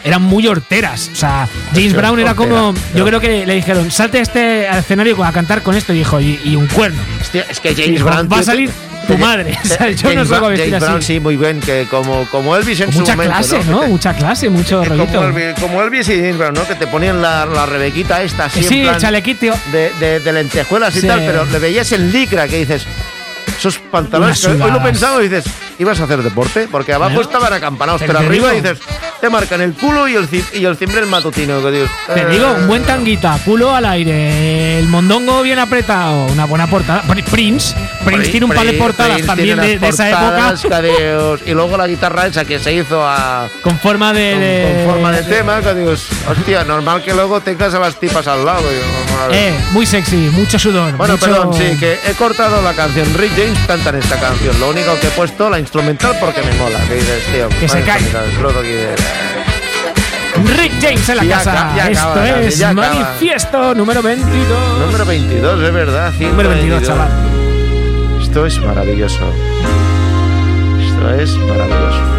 Eran muy horteras. O sea, James Brown era hortera, como. Yo creo que le dijeron, salte a este escenario a cantar con esto. Y dijo, y, y un cuerno. Es que James Brown... va a salir tu madre. O sea, yo no James salgo Brown- vestir James así. Brown, sí, muy bien, que como, como Elvis en Con su mucha momento, clase, ¿no? ¿no? Mucha clase, mucho rollito. como Elvis, como Elvis y James Brown, ¿no? Que te ponían la, la rebequita esta así sí, en chalequito. de, de, de lentejuelas y Sí. tal, pero le veías en licra que dices, esos pantalones, que hoy lo pensaba y dices, ¿ibas a hacer deporte? Porque abajo Bueno, estaban acampanados, pero arriba digo- dices, te marcan el culo y el, y el cimbrel matutino. Que dices, Te eh, digo, un buen tanguita, culo al aire, el mondongo bien apretado, una buena portada. Pr- Prince, Prince tiene un par de portadas también de, esa portadas, época cadeos, y luego la guitarra esa que se hizo a, con forma de. con, de- con forma de tema, que dices, hostia, normal que luego tengas a las tipas al lado. Digo. Eh, muy sexy, mucho sudor. Bueno, mucho- perdón, sí, que he cortado la canción. Rick James canta en esta canción. Lo único que he puesto la instrumental porque me mola. Que dices, tío, Que se cae. Rick James en la Ya casa. ya Esto acaba es ya acaba. Manifiesto número 22. Número 22, es verdad. Número 22, 122. chaval. Esto es maravilloso. Esto es maravilloso.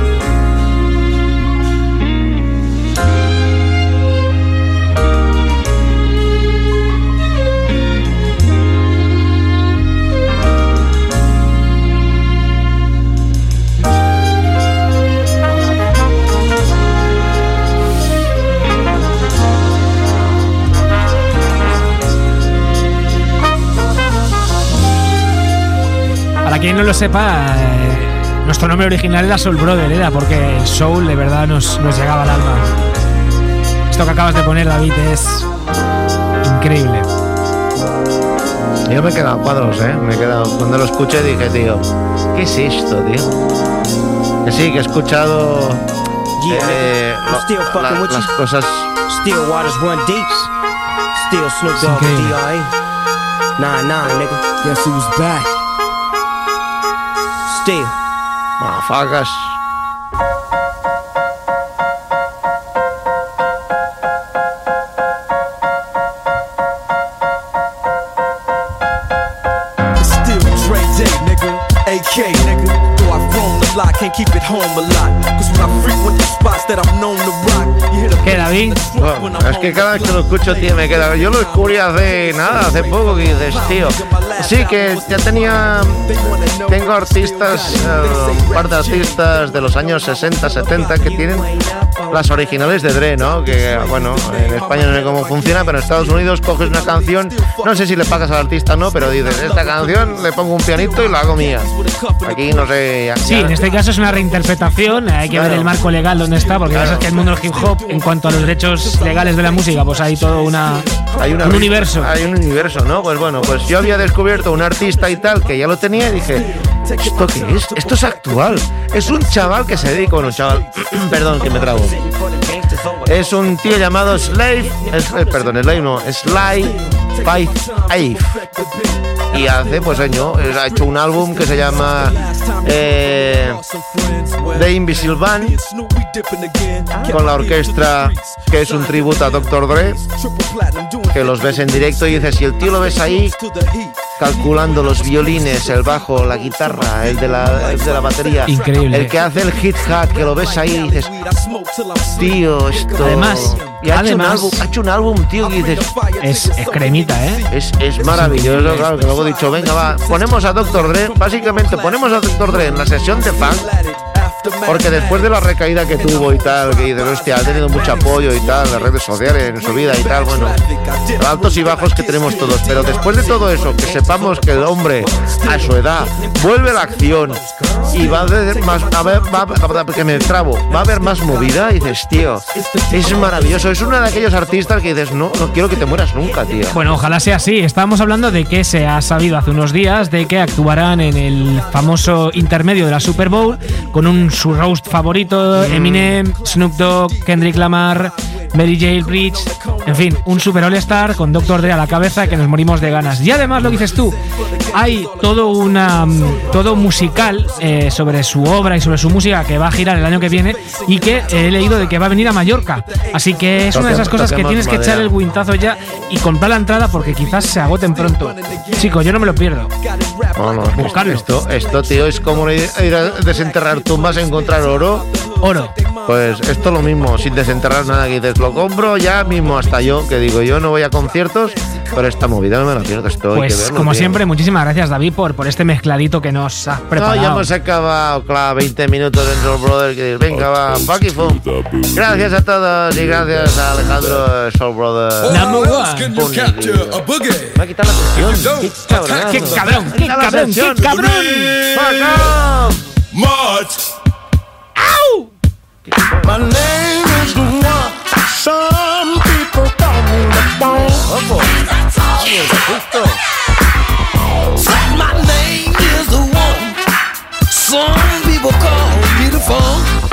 Para quien no lo sepa, eh, nuestro nombre original era Soul Brother, era porque el Soul de verdad nos, nos llegaba al alma. Esto que acabas de poner, David, es increíble. Yo me he quedado cuadros, ¿eh? Me he quedado. Cuando lo escuché dije, tío, ¿qué es esto, tío? Que sí, que he escuchado. Yeah, eh, nigga, I'm lo- still fucking la- with las you. cosas. Still waters run deep. Still Snoop Dogg. D.R.E. Nah, nah, nigga. Guess who's back? Still. Mafacas. It's still Dre Day, nigga. AK, nigga. Though I've grown a slide, can't keep it home a lot. Cause when I frequent the spots that I'm known to rock, you hear the ¿Qué, David? Bueno, es que cada vez que lo escucho, tío, me queda. Yo lo descubrí hace nada, hace poco, que dices, tío. Sí, que ya tenía. Tengo artistas, eh, un par de artistas de los años 60, 70 que tienen las originales de Dre, ¿no? Que, bueno, en España no sé cómo funciona, pero en Estados Unidos coges una canción, no sé si le pagas al artista o no, pero dices, esta canción le pongo un pianito y la hago mía. Aquí no sé. ya- Sí, en este caso es una reinterpretación, hay que ver Claro. el marco legal donde está, porque ya sabes que el mundo del hip hop, en cuanto a los derechos legales de la música, pues hay todo una, Hay una- un universo. Hay un universo, ¿no? Pues bueno, pues yo había descubierto un artista y tal que ya lo tenía y dije, ¿esto qué es? Esto es actual. Es un chaval que se dedica, bueno, un chaval, perdón, que me trago. Es un tío llamado Slave, es- eh, perdón, Slave no, Sly Five Ave. Y hace, pues año, eh, ha hecho un álbum que se llama eh, The Invisible Band con la orquesta que es un tributo a Dr. Dre que los ves en directo y dices, si el tío lo ves ahí calculando los violines, el bajo, la guitarra, el de la, el de la batería, Increíble. el que hace el hit hat, que lo ves ahí y dices, tío, esto... Además, y ha, hecho un álbum, ha hecho un álbum, tío, que dices, Es, es cremita, ¿eh? es, es maravilloso, claro, que luego he dicho, venga, va, ponemos a Dr. Dre, básicamente ponemos a Dr. Dre en la sesión de funk, porque después de la recaída que tuvo y tal, que dices, hostia, ha tenido mucho apoyo y tal, las redes sociales, en su vida y tal, bueno, altos y bajos que tenemos todos, pero después de todo eso, que sepamos que el hombre a su edad vuelve a la acción y va a haber más, a ver, va, a- que me trabo, va a haber más movida, y dices, tío, es maravilloso, es uno de aquellos artistas que dices, no, no quiero que te mueras nunca, tío. Bueno, ojalá sea así. Estábamos hablando de que se ha sabido hace unos días de que actuarán en el famoso intermedio de la Super Bowl con un su roast favorito, Eminem, Snoop Dogg, Kendrick Lamar, Mary J. Bridge, en fin, un Super All Star con Dr. Dre a la cabeza que nos morimos de ganas. Y además lo que dices tú, hay todo una mm, todo un musical eh, sobre su obra y sobre su música que va a girar el año que viene y que he leído de que va a venir a Mallorca. Así que es una de esas cosas que tienes que echar el guintazo ya y comprar la entrada porque quizás se agoten pronto. Chicos, yo no me lo pierdo. No, no, Buscarlo. Esto, esto, tío, es como ir a desenterrar tumbas, encontrar oro. Oro. Pues esto lo mismo, sin desenterrar nada, que dices, lo compro ya mismo hasta yo, que digo, yo no voy a conciertos, pero esta movida no me la pierdo, esto hay que Pues verlo, como tío. siempre, muchísimas gracias David por, por este mezcladito que nos has No, preparado. ya hemos acabado, claro, 20 minutos en Soul Brother, que dices, venga, va, fuck y. Gracias a todos y gracias a Alejandro Soul Brother. Number one. Me ha quitado la sesión. Qué cabronazo. ¡Qué cabrón! ¡Qué cabrón! ¡Qué sesión. cabrón! Fuck off. My name is the one. Some people call me the bomb. My name is the one. Some people call me the phone.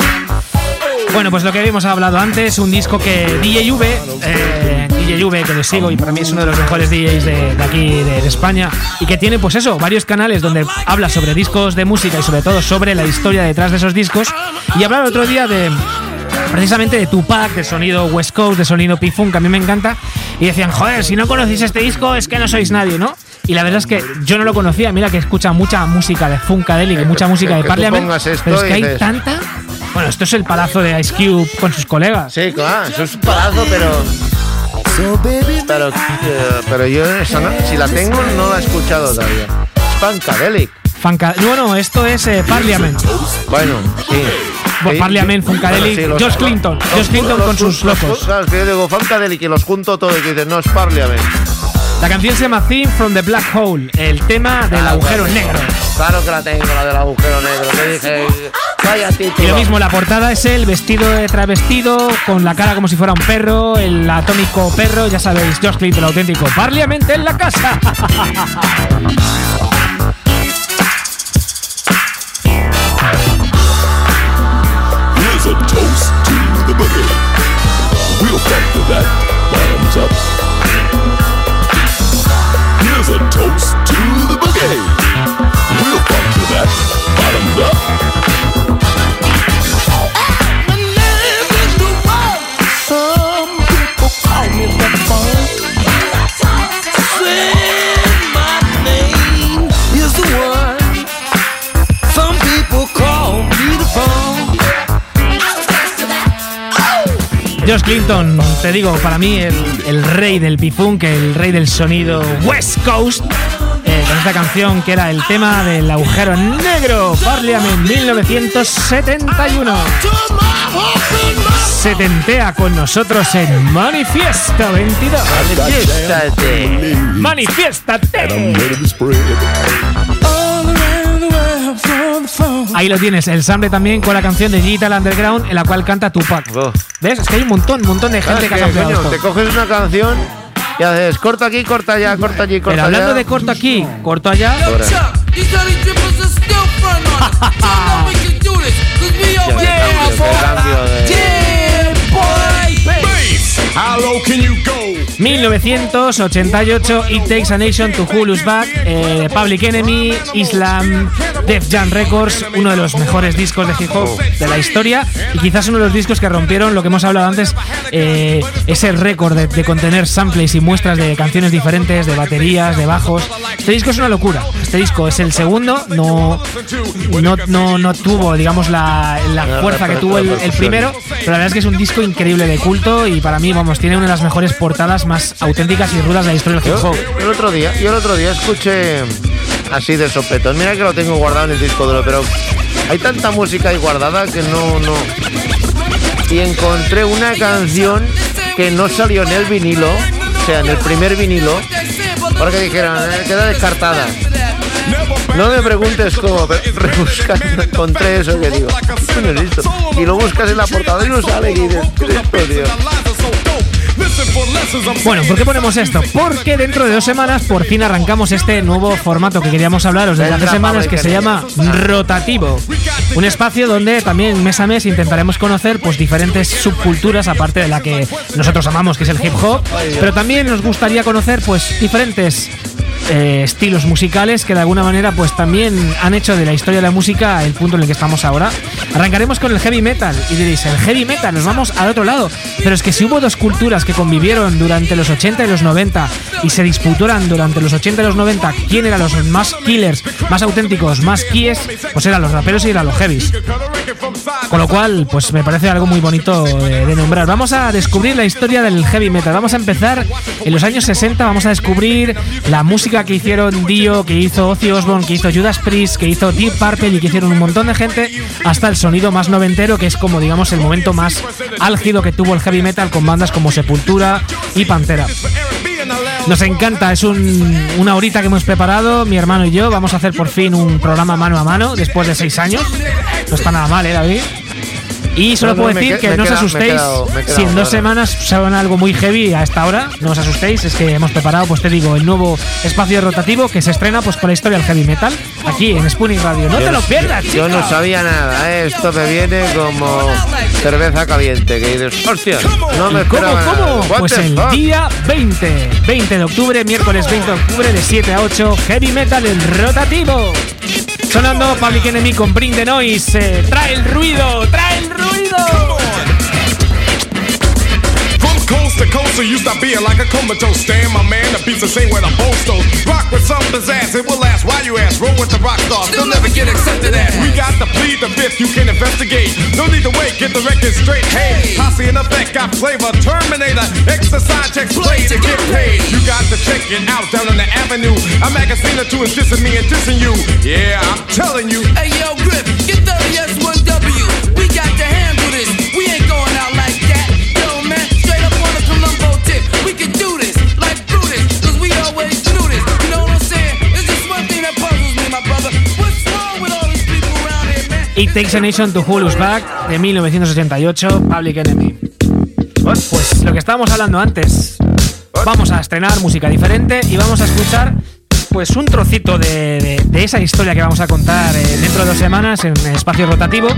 Bueno, pues lo que habíamos hablado antes, un disco que DJ V, eh, DJ V, que le sigo y para mí es uno de los mejores DJs de, de aquí, de, de España, y que tiene, pues eso, varios canales donde habla sobre discos de música y sobre todo sobre la historia detrás de esos discos. Y hablaba el otro día de precisamente de Tupac, de sonido West Coast, de sonido P-Funk, que a mí me encanta. Y decían, joder, si no conocéis este disco es que no sois nadie, ¿no? Y la verdad es que yo no lo conocía. Mira que escucha mucha música de Funkadelic y mucha música de Parliament. Pero es que hay tanta. Bueno, esto es el palazo de Ice Cube con sus colegas. Sí, claro, eso es un palazo, pero. Pero, eh, pero yo esa no- si la tengo no la he escuchado todavía. Funkadelic. Funka- Bueno, esto es eh, Parliament. Bueno, sí. Bueno, Parliament. Funkadelic, Bueno, sí, Josh Clinton. los- Josh Clinton los- con sus locos. Claro, es que yo digo Funkadelic y los junto todo y que dices, no, es Parliament. La canción se llama Theme from the Black Hole, el tema del Ah, agujero negro. Claro que la tengo, la del agujero negro. Te dije, vaya Y lo mismo, la portada es el vestido de travestido, con la cara como si fuera un perro, el atómico perro, ya sabéis, Josh Clinton, el auténtico. Parliament en la casa. Here's a toast to the boogie. We'll fight to that. Bottoms up. Josh Clinton, te digo, para mí el, el rey del pifunk, el rey del sonido West Coast, eh, con esta canción que era el tema del agujero negro, Parliament 1971. Se tentea con nosotros en Manifiesto 22. Manifiéstate. ¡Manifiéstate! Ahí lo tienes, el sample también con la canción de Digital Underground en la cual canta Tupac. ¿Ves? Es que hay un montón, un montón de gente que ha que, coño, esto. te coges una canción y haces corta aquí, corta allá, corta allí, corta Pero hablando allá. de corto aquí, corto allá. How low can you go? 1988, It Takes a Nation to Hulu's Back, eh, Public Enemy, Islam, Def Jam Records, uno de los mejores discos de hip hop de la historia y quizás uno de los discos que rompieron lo que hemos hablado antes, eh, ese récord de, de contener samples y muestras de canciones diferentes, de baterías, de bajos. Este disco es una locura. Este disco es el segundo, no, no, no, no tuvo, digamos, la, fuerza que tuvo el, el primero, pero la verdad es que es un disco increíble de culto y para mí, vamos, tiene una de las mejores portadas más auténticas y rudas de la historia del hip Yo, hop. yo el otro día, yo el otro día escuché así de sopetón. Mira que lo tengo guardado en el disco duro, pero hay tanta música ahí guardada que no, no. Y encontré una canción que no salió en el vinilo, o sea, en el primer vinilo, porque dijeron, eh, queda descartada. No me preguntes cómo, pero rebuscando encontré eso que digo. ¿qué coño es esto? Y lo buscas en la portada y no sale y dices, ¿qué es esto, tío? Bueno, ¿por qué ponemos esto? Porque dentro de dos semanas por fin arrancamos este nuevo formato que queríamos hablaros desde hace semanas que se llama Rotativo. Un espacio donde también mes a mes intentaremos conocer pues diferentes subculturas aparte de la que nosotros amamos que es el hip hop, pero también nos gustaría conocer pues diferentes eh, estilos musicales que de alguna manera pues también han hecho de la historia de la música el punto en el que estamos ahora. Arrancaremos con el heavy metal y diréis, el heavy metal, nos vamos al otro lado. Pero es que si hubo dos culturas que convivieron durante los 80 y los 90 y se disputaran durante los 80 y los 90 quién eran los más killers, más auténticos, más kies, pues eran los raperos y eran los heavies. Con lo cual, pues me parece algo muy bonito de, de nombrar. Vamos a descubrir la historia del heavy metal. Vamos a empezar en los años 60. Vamos a descubrir la música que hicieron Dio, que hizo Ozzy Osbourne, que hizo Judas Priest, que hizo Deep Purple y que hicieron un montón de gente, hasta el sonido más noventero, que es como digamos el momento más álgido que tuvo el heavy metal con bandas como Sepultura y Pantera. Nos encanta, es un- una horita que hemos preparado, mi hermano y yo. Vamos a hacer por fin un programa mano a mano después de seis años. No está nada mal, ¿eh, David? Y solo No, puedo decir que- no os me asustéis quedado- me he quedado si en dos semanas suena algo muy heavy a esta hora. No os asustéis, es que hemos preparado, pues te digo, el nuevo espacio rotativo que se estrena pues con la historia del heavy metal aquí en Spooning Radio. No Yo te lo pierdas, Yo no sabía nada, ¿eh? esto me viene como cerveza caliente, que dices, hostia, no me ¿Y ¿Cómo, nada. cómo? Pues el fuck? día 20, 20 de octubre, miércoles 20 de octubre, de 7 a 8, Heavy Metal en rotativo. Sonando Public Enemy con Bring the Noise. eh, trae el ruido, trae el ruido. Coast to coast, so you stop being like a comatose. Stand, my man, the beats the same where the boast goes. Rock with some pizzazz, it will last. Why you ask? Roll with the rock stars, they'll never get accepted as. We got to plead the fifth, you can investigate. No need to wait, get the record straight. Hey, posse in effect, got flavor. Terminator, exercise checks, play to get paid. You got to check it out down on the avenue. A magazine or two is dissing me and dissing you. Yeah, I'm telling you. Hey yo, Grip, get the S1W. Takes a Nation to Hulu's Back de 1988, Public Enemy. Pues lo que estábamos hablando antes. Vamos a estrenar música diferente y vamos a escuchar pues un trocito de, de- de esa historia que vamos a contar eh, dentro de dos semanas en espacio rotativo.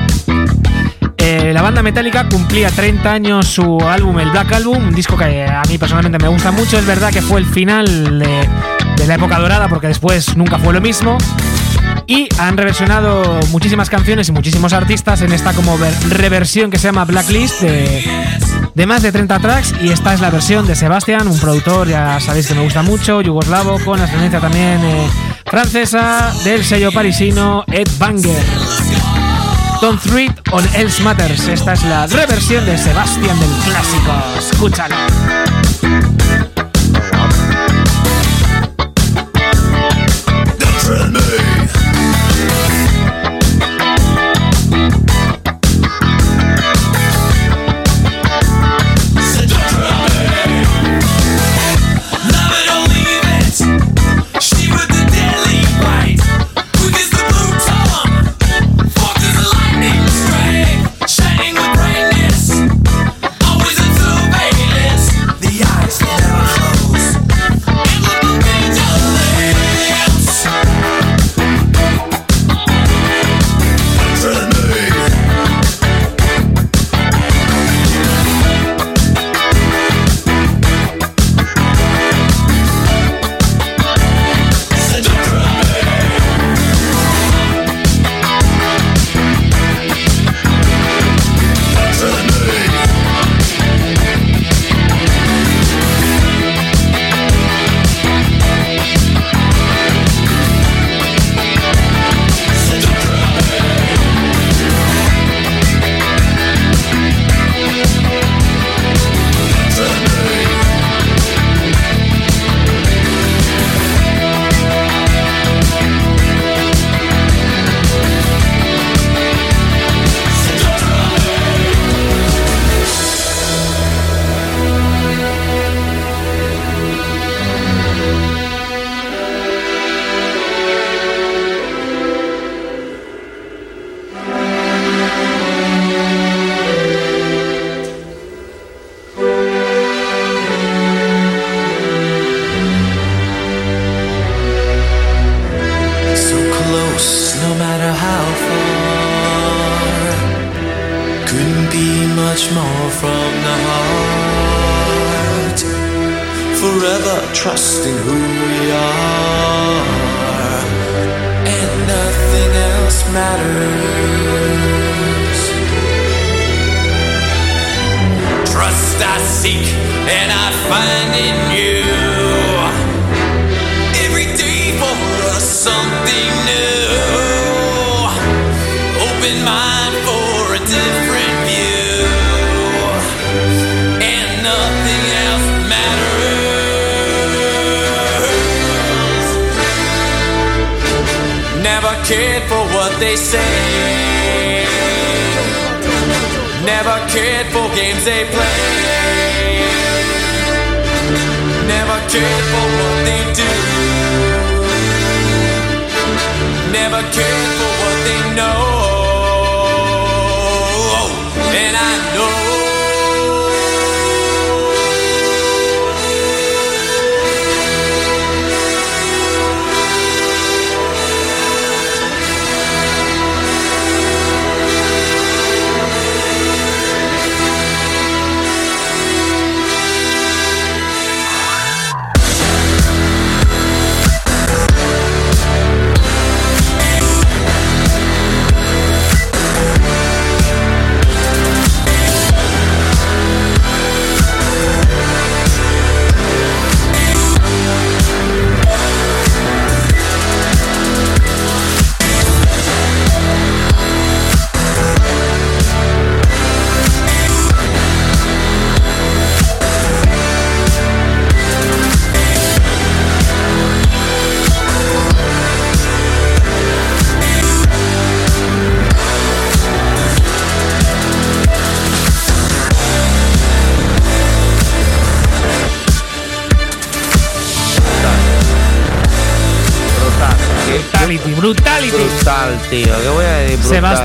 Eh, la banda Metallica cumplía 30 años su álbum, el Black Album, un disco que a mí personalmente me gusta mucho. Es verdad que fue el final de, de la época dorada porque después nunca fue lo mismo. Y han reversionado muchísimas canciones y muchísimos artistas en esta como ver- reversión que se llama Blacklist de, más de 30 tracks. Y esta es la versión de Sebastián, un productor, ya sabéis que me gusta mucho, yugoslavo, con ascendencia también eh, francesa, del sello parisino Ed Banger. Don't Threat on Else Matters. Esta es la reversión de Sebastián del clásico. Escúchalo.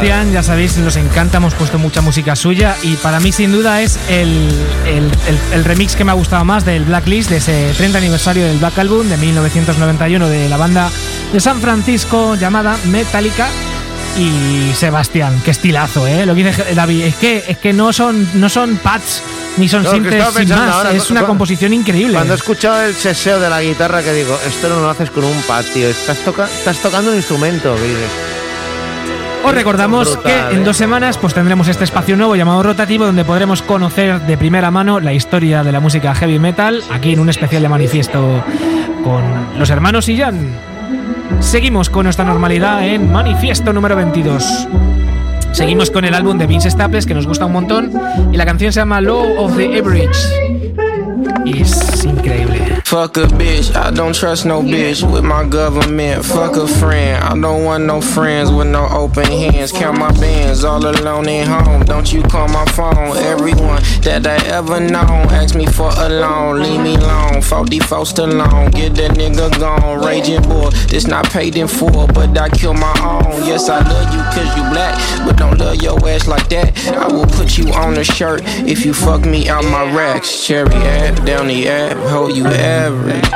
Sebastián, ya sabéis, nos encanta, hemos puesto mucha música suya y para mí sin duda es el, el- el- el remix que me ha gustado más del Blacklist, de ese 30 aniversario del Black Album de 1991 de la banda de San Francisco llamada Metallica. Y Sebastián, qué estilazo, ¿eh? Lo que dice David, es que, es que no son, no son pads ni son No, estaba sin más, ahora, es una composición increíble. Cuando he escuchado el seseo de la guitarra que digo, esto no lo haces con un pad, tío. Estás, toca- estás tocando un instrumento, que dices. Os recordamos Brutal, que en dos semanas pues tendremos este espacio nuevo llamado Rotativo donde podremos conocer de primera mano la historia de la música heavy metal aquí en un especial de manifiesto con los hermanos Illán. Seguimos con nuestra normalidad en manifiesto número 22. Seguimos con el álbum de Vince Staples que nos gusta un montón y la canción se llama Law of the Average. Y es increíble. Fuck a bitch, I don't trust no bitch with my government. Fuck a friend, I don't want no friends with no open hands. Count my bands all alone at home. Don't you call my phone. Everyone that I ever known ask me for a loan. Leave me alone, 44 alone. Get that nigga gone. Raging boy, this not paid in full, but I kill my own. Yes, I love you cause you black, but don't love your ass like that. I will put you on a shirt if you fuck me out my racks. Cherry app, down the app, hold you average.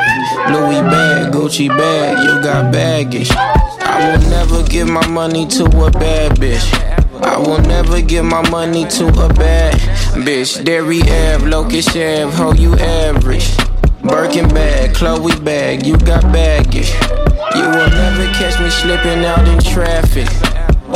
Louis bag, Gucci bag, you got baggage. I will never give my money to a bad bitch. I will never give my money to a bad bitch. Derry Ave, Locust Ave, ho, you average. Birkin bag, Chloe bag, you got baggage. You will never catch me slipping out in traffic.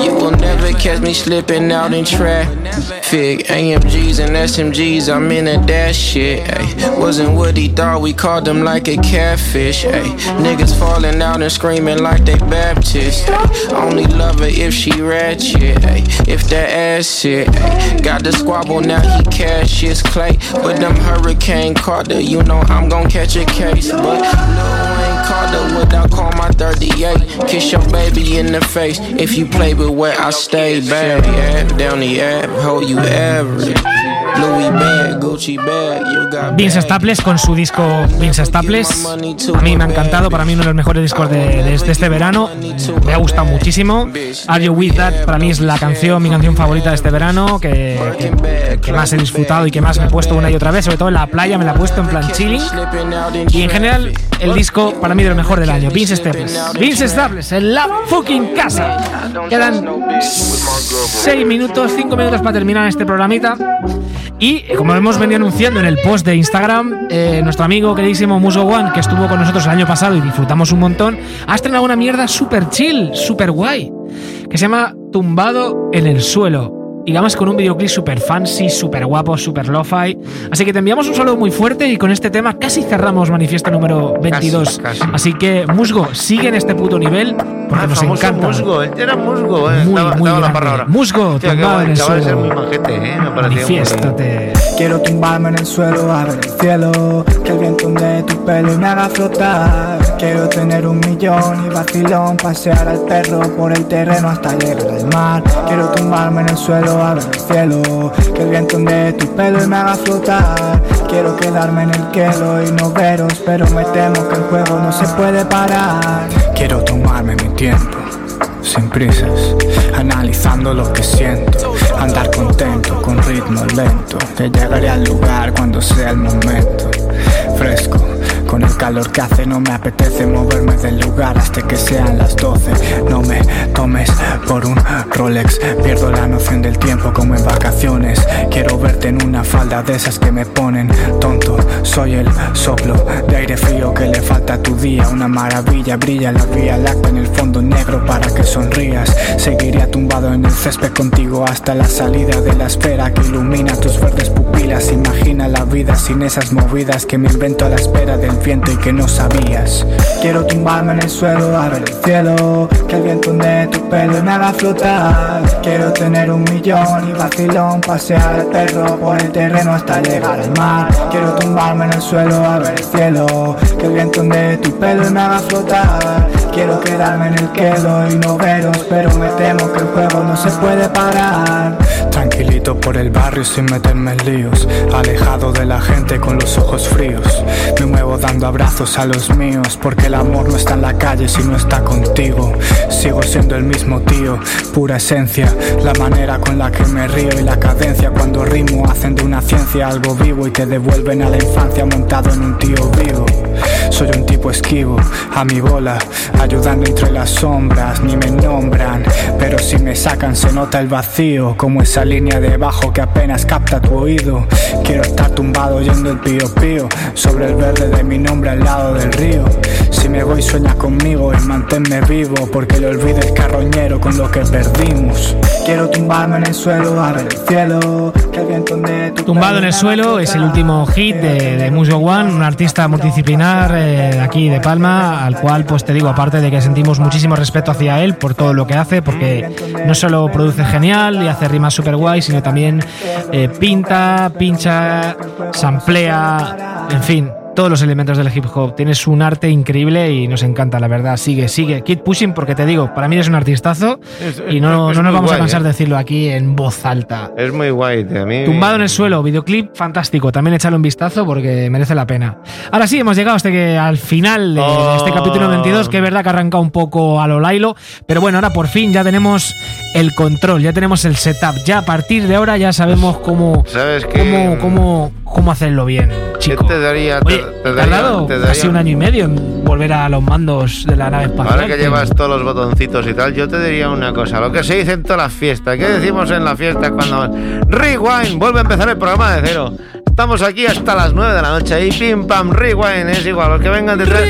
You will never catch me slipping out in traffic. AMGs and SMGs, I'm in a dash shit. Ay. Wasn't what he thought, we called him like a catfish. Ay. Niggas falling out and screaming like they Baptist. Ay. Only love her if she ratchet. Ay. If that ass shit. Ay. Got the squabble, now he cash his clay. But them Hurricane Carter, you know I'm gon' catch a case. But no, Carter without call my 38. Kiss your baby in the face if you play with where I stay. App, down the app, hold you average. Vince Staples con su disco Vince Staples. A mí me ha encantado, para mí uno de los mejores discos de, de este, este verano. Me ha gustado muchísimo. Are You With That para mí es la canción, mi canción favorita de este verano, que, que, que más he disfrutado y que más me he puesto una y otra vez, sobre todo en la playa, me la he puesto en plan chilling. Y en general, el disco para mí de lo mejor del año, Vince Staples. Vince Staples en la fucking casa. Quedan 6 minutos, 5 minutos para terminar este programita. Y como hemos venido anunciando en el post de Instagram, eh, nuestro amigo queridísimo Muso One, que estuvo con nosotros el año pasado y disfrutamos un montón, ha estrenado una mierda super chill, super guay, que se llama Tumbado en el suelo. Y además con un videoclip super fancy, super guapo, super lo-fi. Así que te enviamos un saludo muy fuerte y con este tema casi cerramos Manifiesto número 22. Casi, casi. Así que Musgo, sigue en este puto nivel porque Ah, nos encanta. Musgo, él era musgo, eh. Muy, estaba, muy estaba la ahora. Musgo, Hostia, tumbado en guay, el chaval, ser suelo. muy majete, eh. Me muy- Manifiéstate. Quiero tumbarme en el suelo, a ver el cielo, que el viento de tu pelo y me haga flotar. Quiero tener un millón y vacilón, pasear al perro por el terreno hasta llegar al mar. Quiero tumbarme en el suelo, a ver el cielo, que el viento de tu pelo y me haga flotar. Quiero quedarme en el quelo y no veros, pero me temo que el juego no se puede parar. Quiero tomarme mi tiempo sin prisas, analizando lo que siento, andar contento con ritmo lento, que llegaré al lugar cuando sea el momento, fresco. Con el calor que hace no me apetece moverme del lugar hasta que sean las 12 No me tomes por un Rolex. Pierdo la noción del tiempo como en vacaciones. Quiero verte en una falda de esas que me ponen tonto. Soy el soplo de aire frío que le falta a tu día. Una maravilla, brilla la vía láctea en el fondo negro para que sonrías. Seguiré tumbado en el césped contigo hasta la salida de la esfera que ilumina tus verdes pupilas. Imagina la vida sin esas movidas que me invento a la espera del que no sabías. Quiero tumbarme en el suelo a ver el cielo Que el viento de tu pelo me haga flotar. Quiero tener un millón y vacilón Pasear al perro por el terreno hasta llegar al mar. Quiero tumbarme en el suelo a ver el cielo Que el viento de tu pelo me haga flotar. Quiero quedarme en el quedo y no veros Pero me temo que el juego no se puede parar. Tranquilito por el barrio sin meterme en líos Alejado de la gente con los ojos fríos. Me muevo dando abrazos a los míos Porque el amor no está en la calle si no está contigo. Sigo siendo el mismo tío, pura esencia La manera con la que me río y la cadencia Cuando rimo hacen de una ciencia algo vivo Y te devuelven a la infancia montado en un tío vivo soy un tipo esquivo, a mi bola, ayudando entre las sombras, ni me nombran, pero si me sacan se nota el vacío, como esa línea de bajo que apenas capta tu oído. Quiero estar tumbado oyendo el pío pío, sobre el verde de mi nombre al lado del río. Si me voy sueñas conmigo y manténme vivo Porque le olvides carroñero con lo que perdimos Quiero tumbarme en el suelo a el cielo Tumbado en el suelo es el último hit de, de Mujo One, un artista multidisciplinar eh, de aquí de Palma, al cual pues te digo, aparte de que sentimos muchísimo respeto hacia él por todo lo que hace, porque no solo produce genial y hace rimas super guay, sino también eh, pinta, pincha, samplea, en fin, todos los elementos del hip hop. Tienes un arte increíble y nos encanta, la verdad. Sigue, sigue. Keep pushing porque te digo, para mí eres un artistazo Es- y no, es no nos vamos a cansar ¿eh? de decirlo aquí en voz alta. Es muy guay. A mí. Tumbado en el suelo, videoclip fantástico. También échale un vistazo porque merece la pena. Ahora sí, hemos llegado hasta que al final de Oh. este capítulo 22, que es verdad que arranca un poco a lo Lailo, pero bueno, ahora por fin ya tenemos el control, ya tenemos el setup. Ya a partir de ahora ya sabemos cómo, cómo, cómo, cómo hacerlo bien, chico. te daría? Oye, te, tardado te casi un año y medio en volver a los mandos de la nave espacial. Ahora que llevas todos los botoncitos y tal, yo te diría una cosa. Lo que se dice en todas las fiestas. ¿Qué decimos en la fiesta cuando... Rewind, vuelve a empezar el programa de cero. Estamos aquí hasta las 9 de la noche y pim pam, rewind, es igual. Los que vengan detrás,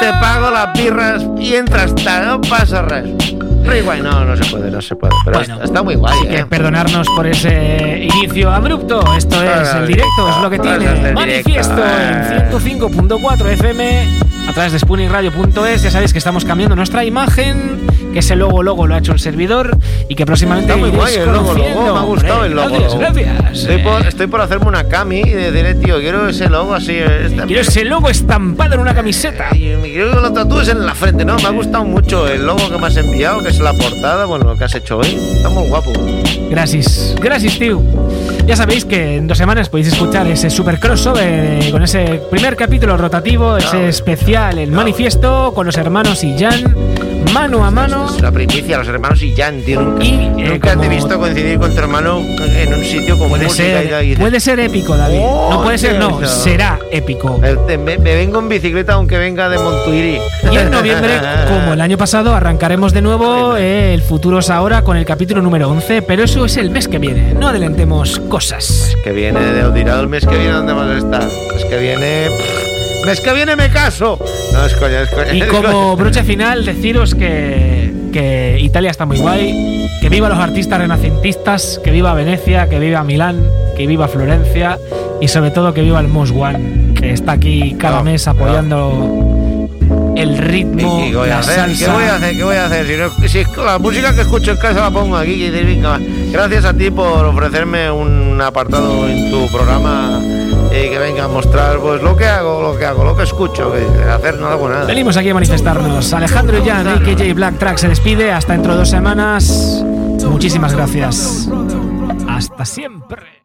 te pago las birras y entras hasta, no pasa res. Rewind, no, no se puede, no se puede. Pero Bueno, está, está muy guay, Así que ¿eh? perdonarnos por ese inicio abrupto. Esto es el directo, es lo que tiene. Manifiesto en 105.4 FM a través de spooningradio.es. Ya sabéis que estamos cambiando nuestra imagen, que ese logo logo lo ha hecho el servidor y que próximamente Está muy guay el logo, logo. Me ha gustado el logo. Gracias, gracias. Estoy por, estoy por hacerme una cami y decirle, tío, quiero ese logo así. Este, Quiero ese logo estampado en una camiseta. Y me quiero que lo tatúes en la frente, ¿no? Me ha gustado mucho el logo que me has enviado, que es la portada, bueno, lo que has hecho hoy. Está muy guapo. Gracias, gracias, tío. Ya sabéis que en dos semanas podéis escuchar ese super crossover eh, con ese primer capítulo rotativo, ese especial, el manifiesto, con los hermanos y Jan, mano a mano. Es una primicia, los hermanos y Jan, tío. Nunca, Y, eh, nunca te he como- visto coincidir con tu hermano en un sitio con Puede música y ser, puede ser épico, David. Oh, no puede ser, no, será épico. Me, me- vengo en bicicleta aunque venga de Montuiri. Y en noviembre, como el año pasado, arrancaremos de nuevo eh, el Futuros Ahora con el capítulo número 11, pero eso es el mes que viene. No adelantemos cosas. que viene de Audirado el mes que viene, ¿dónde vamos a estar? Mes que viene. pff, mes que viene me caso. No, es coña, es coña. Y es como coña. broche final, deciros que, que Italia está muy guay, que viva los artistas renacentistas, que viva Venecia, que viva Milán, que viva Florencia y sobre todo que viva el Mos One, que está aquí cada mes apoyando el ritmo, ¿Y qué voy a la hacer? ¿Qué salsa. voy a hacer? ¿Qué voy a hacer? Si, no- si es que la música que escucho en casa la pongo aquí y dices, venga. Gracias a ti por ofrecerme un apartado en tu programa que venga a mostrar pues lo que hago, lo que hago, lo que escucho, que hacer no hago nada. Venimos aquí a manifestarnos. Alejandro Jan, AKJ Black Track, se despide. Hasta dentro de dos semanas. Muchísimas gracias. Hasta siempre.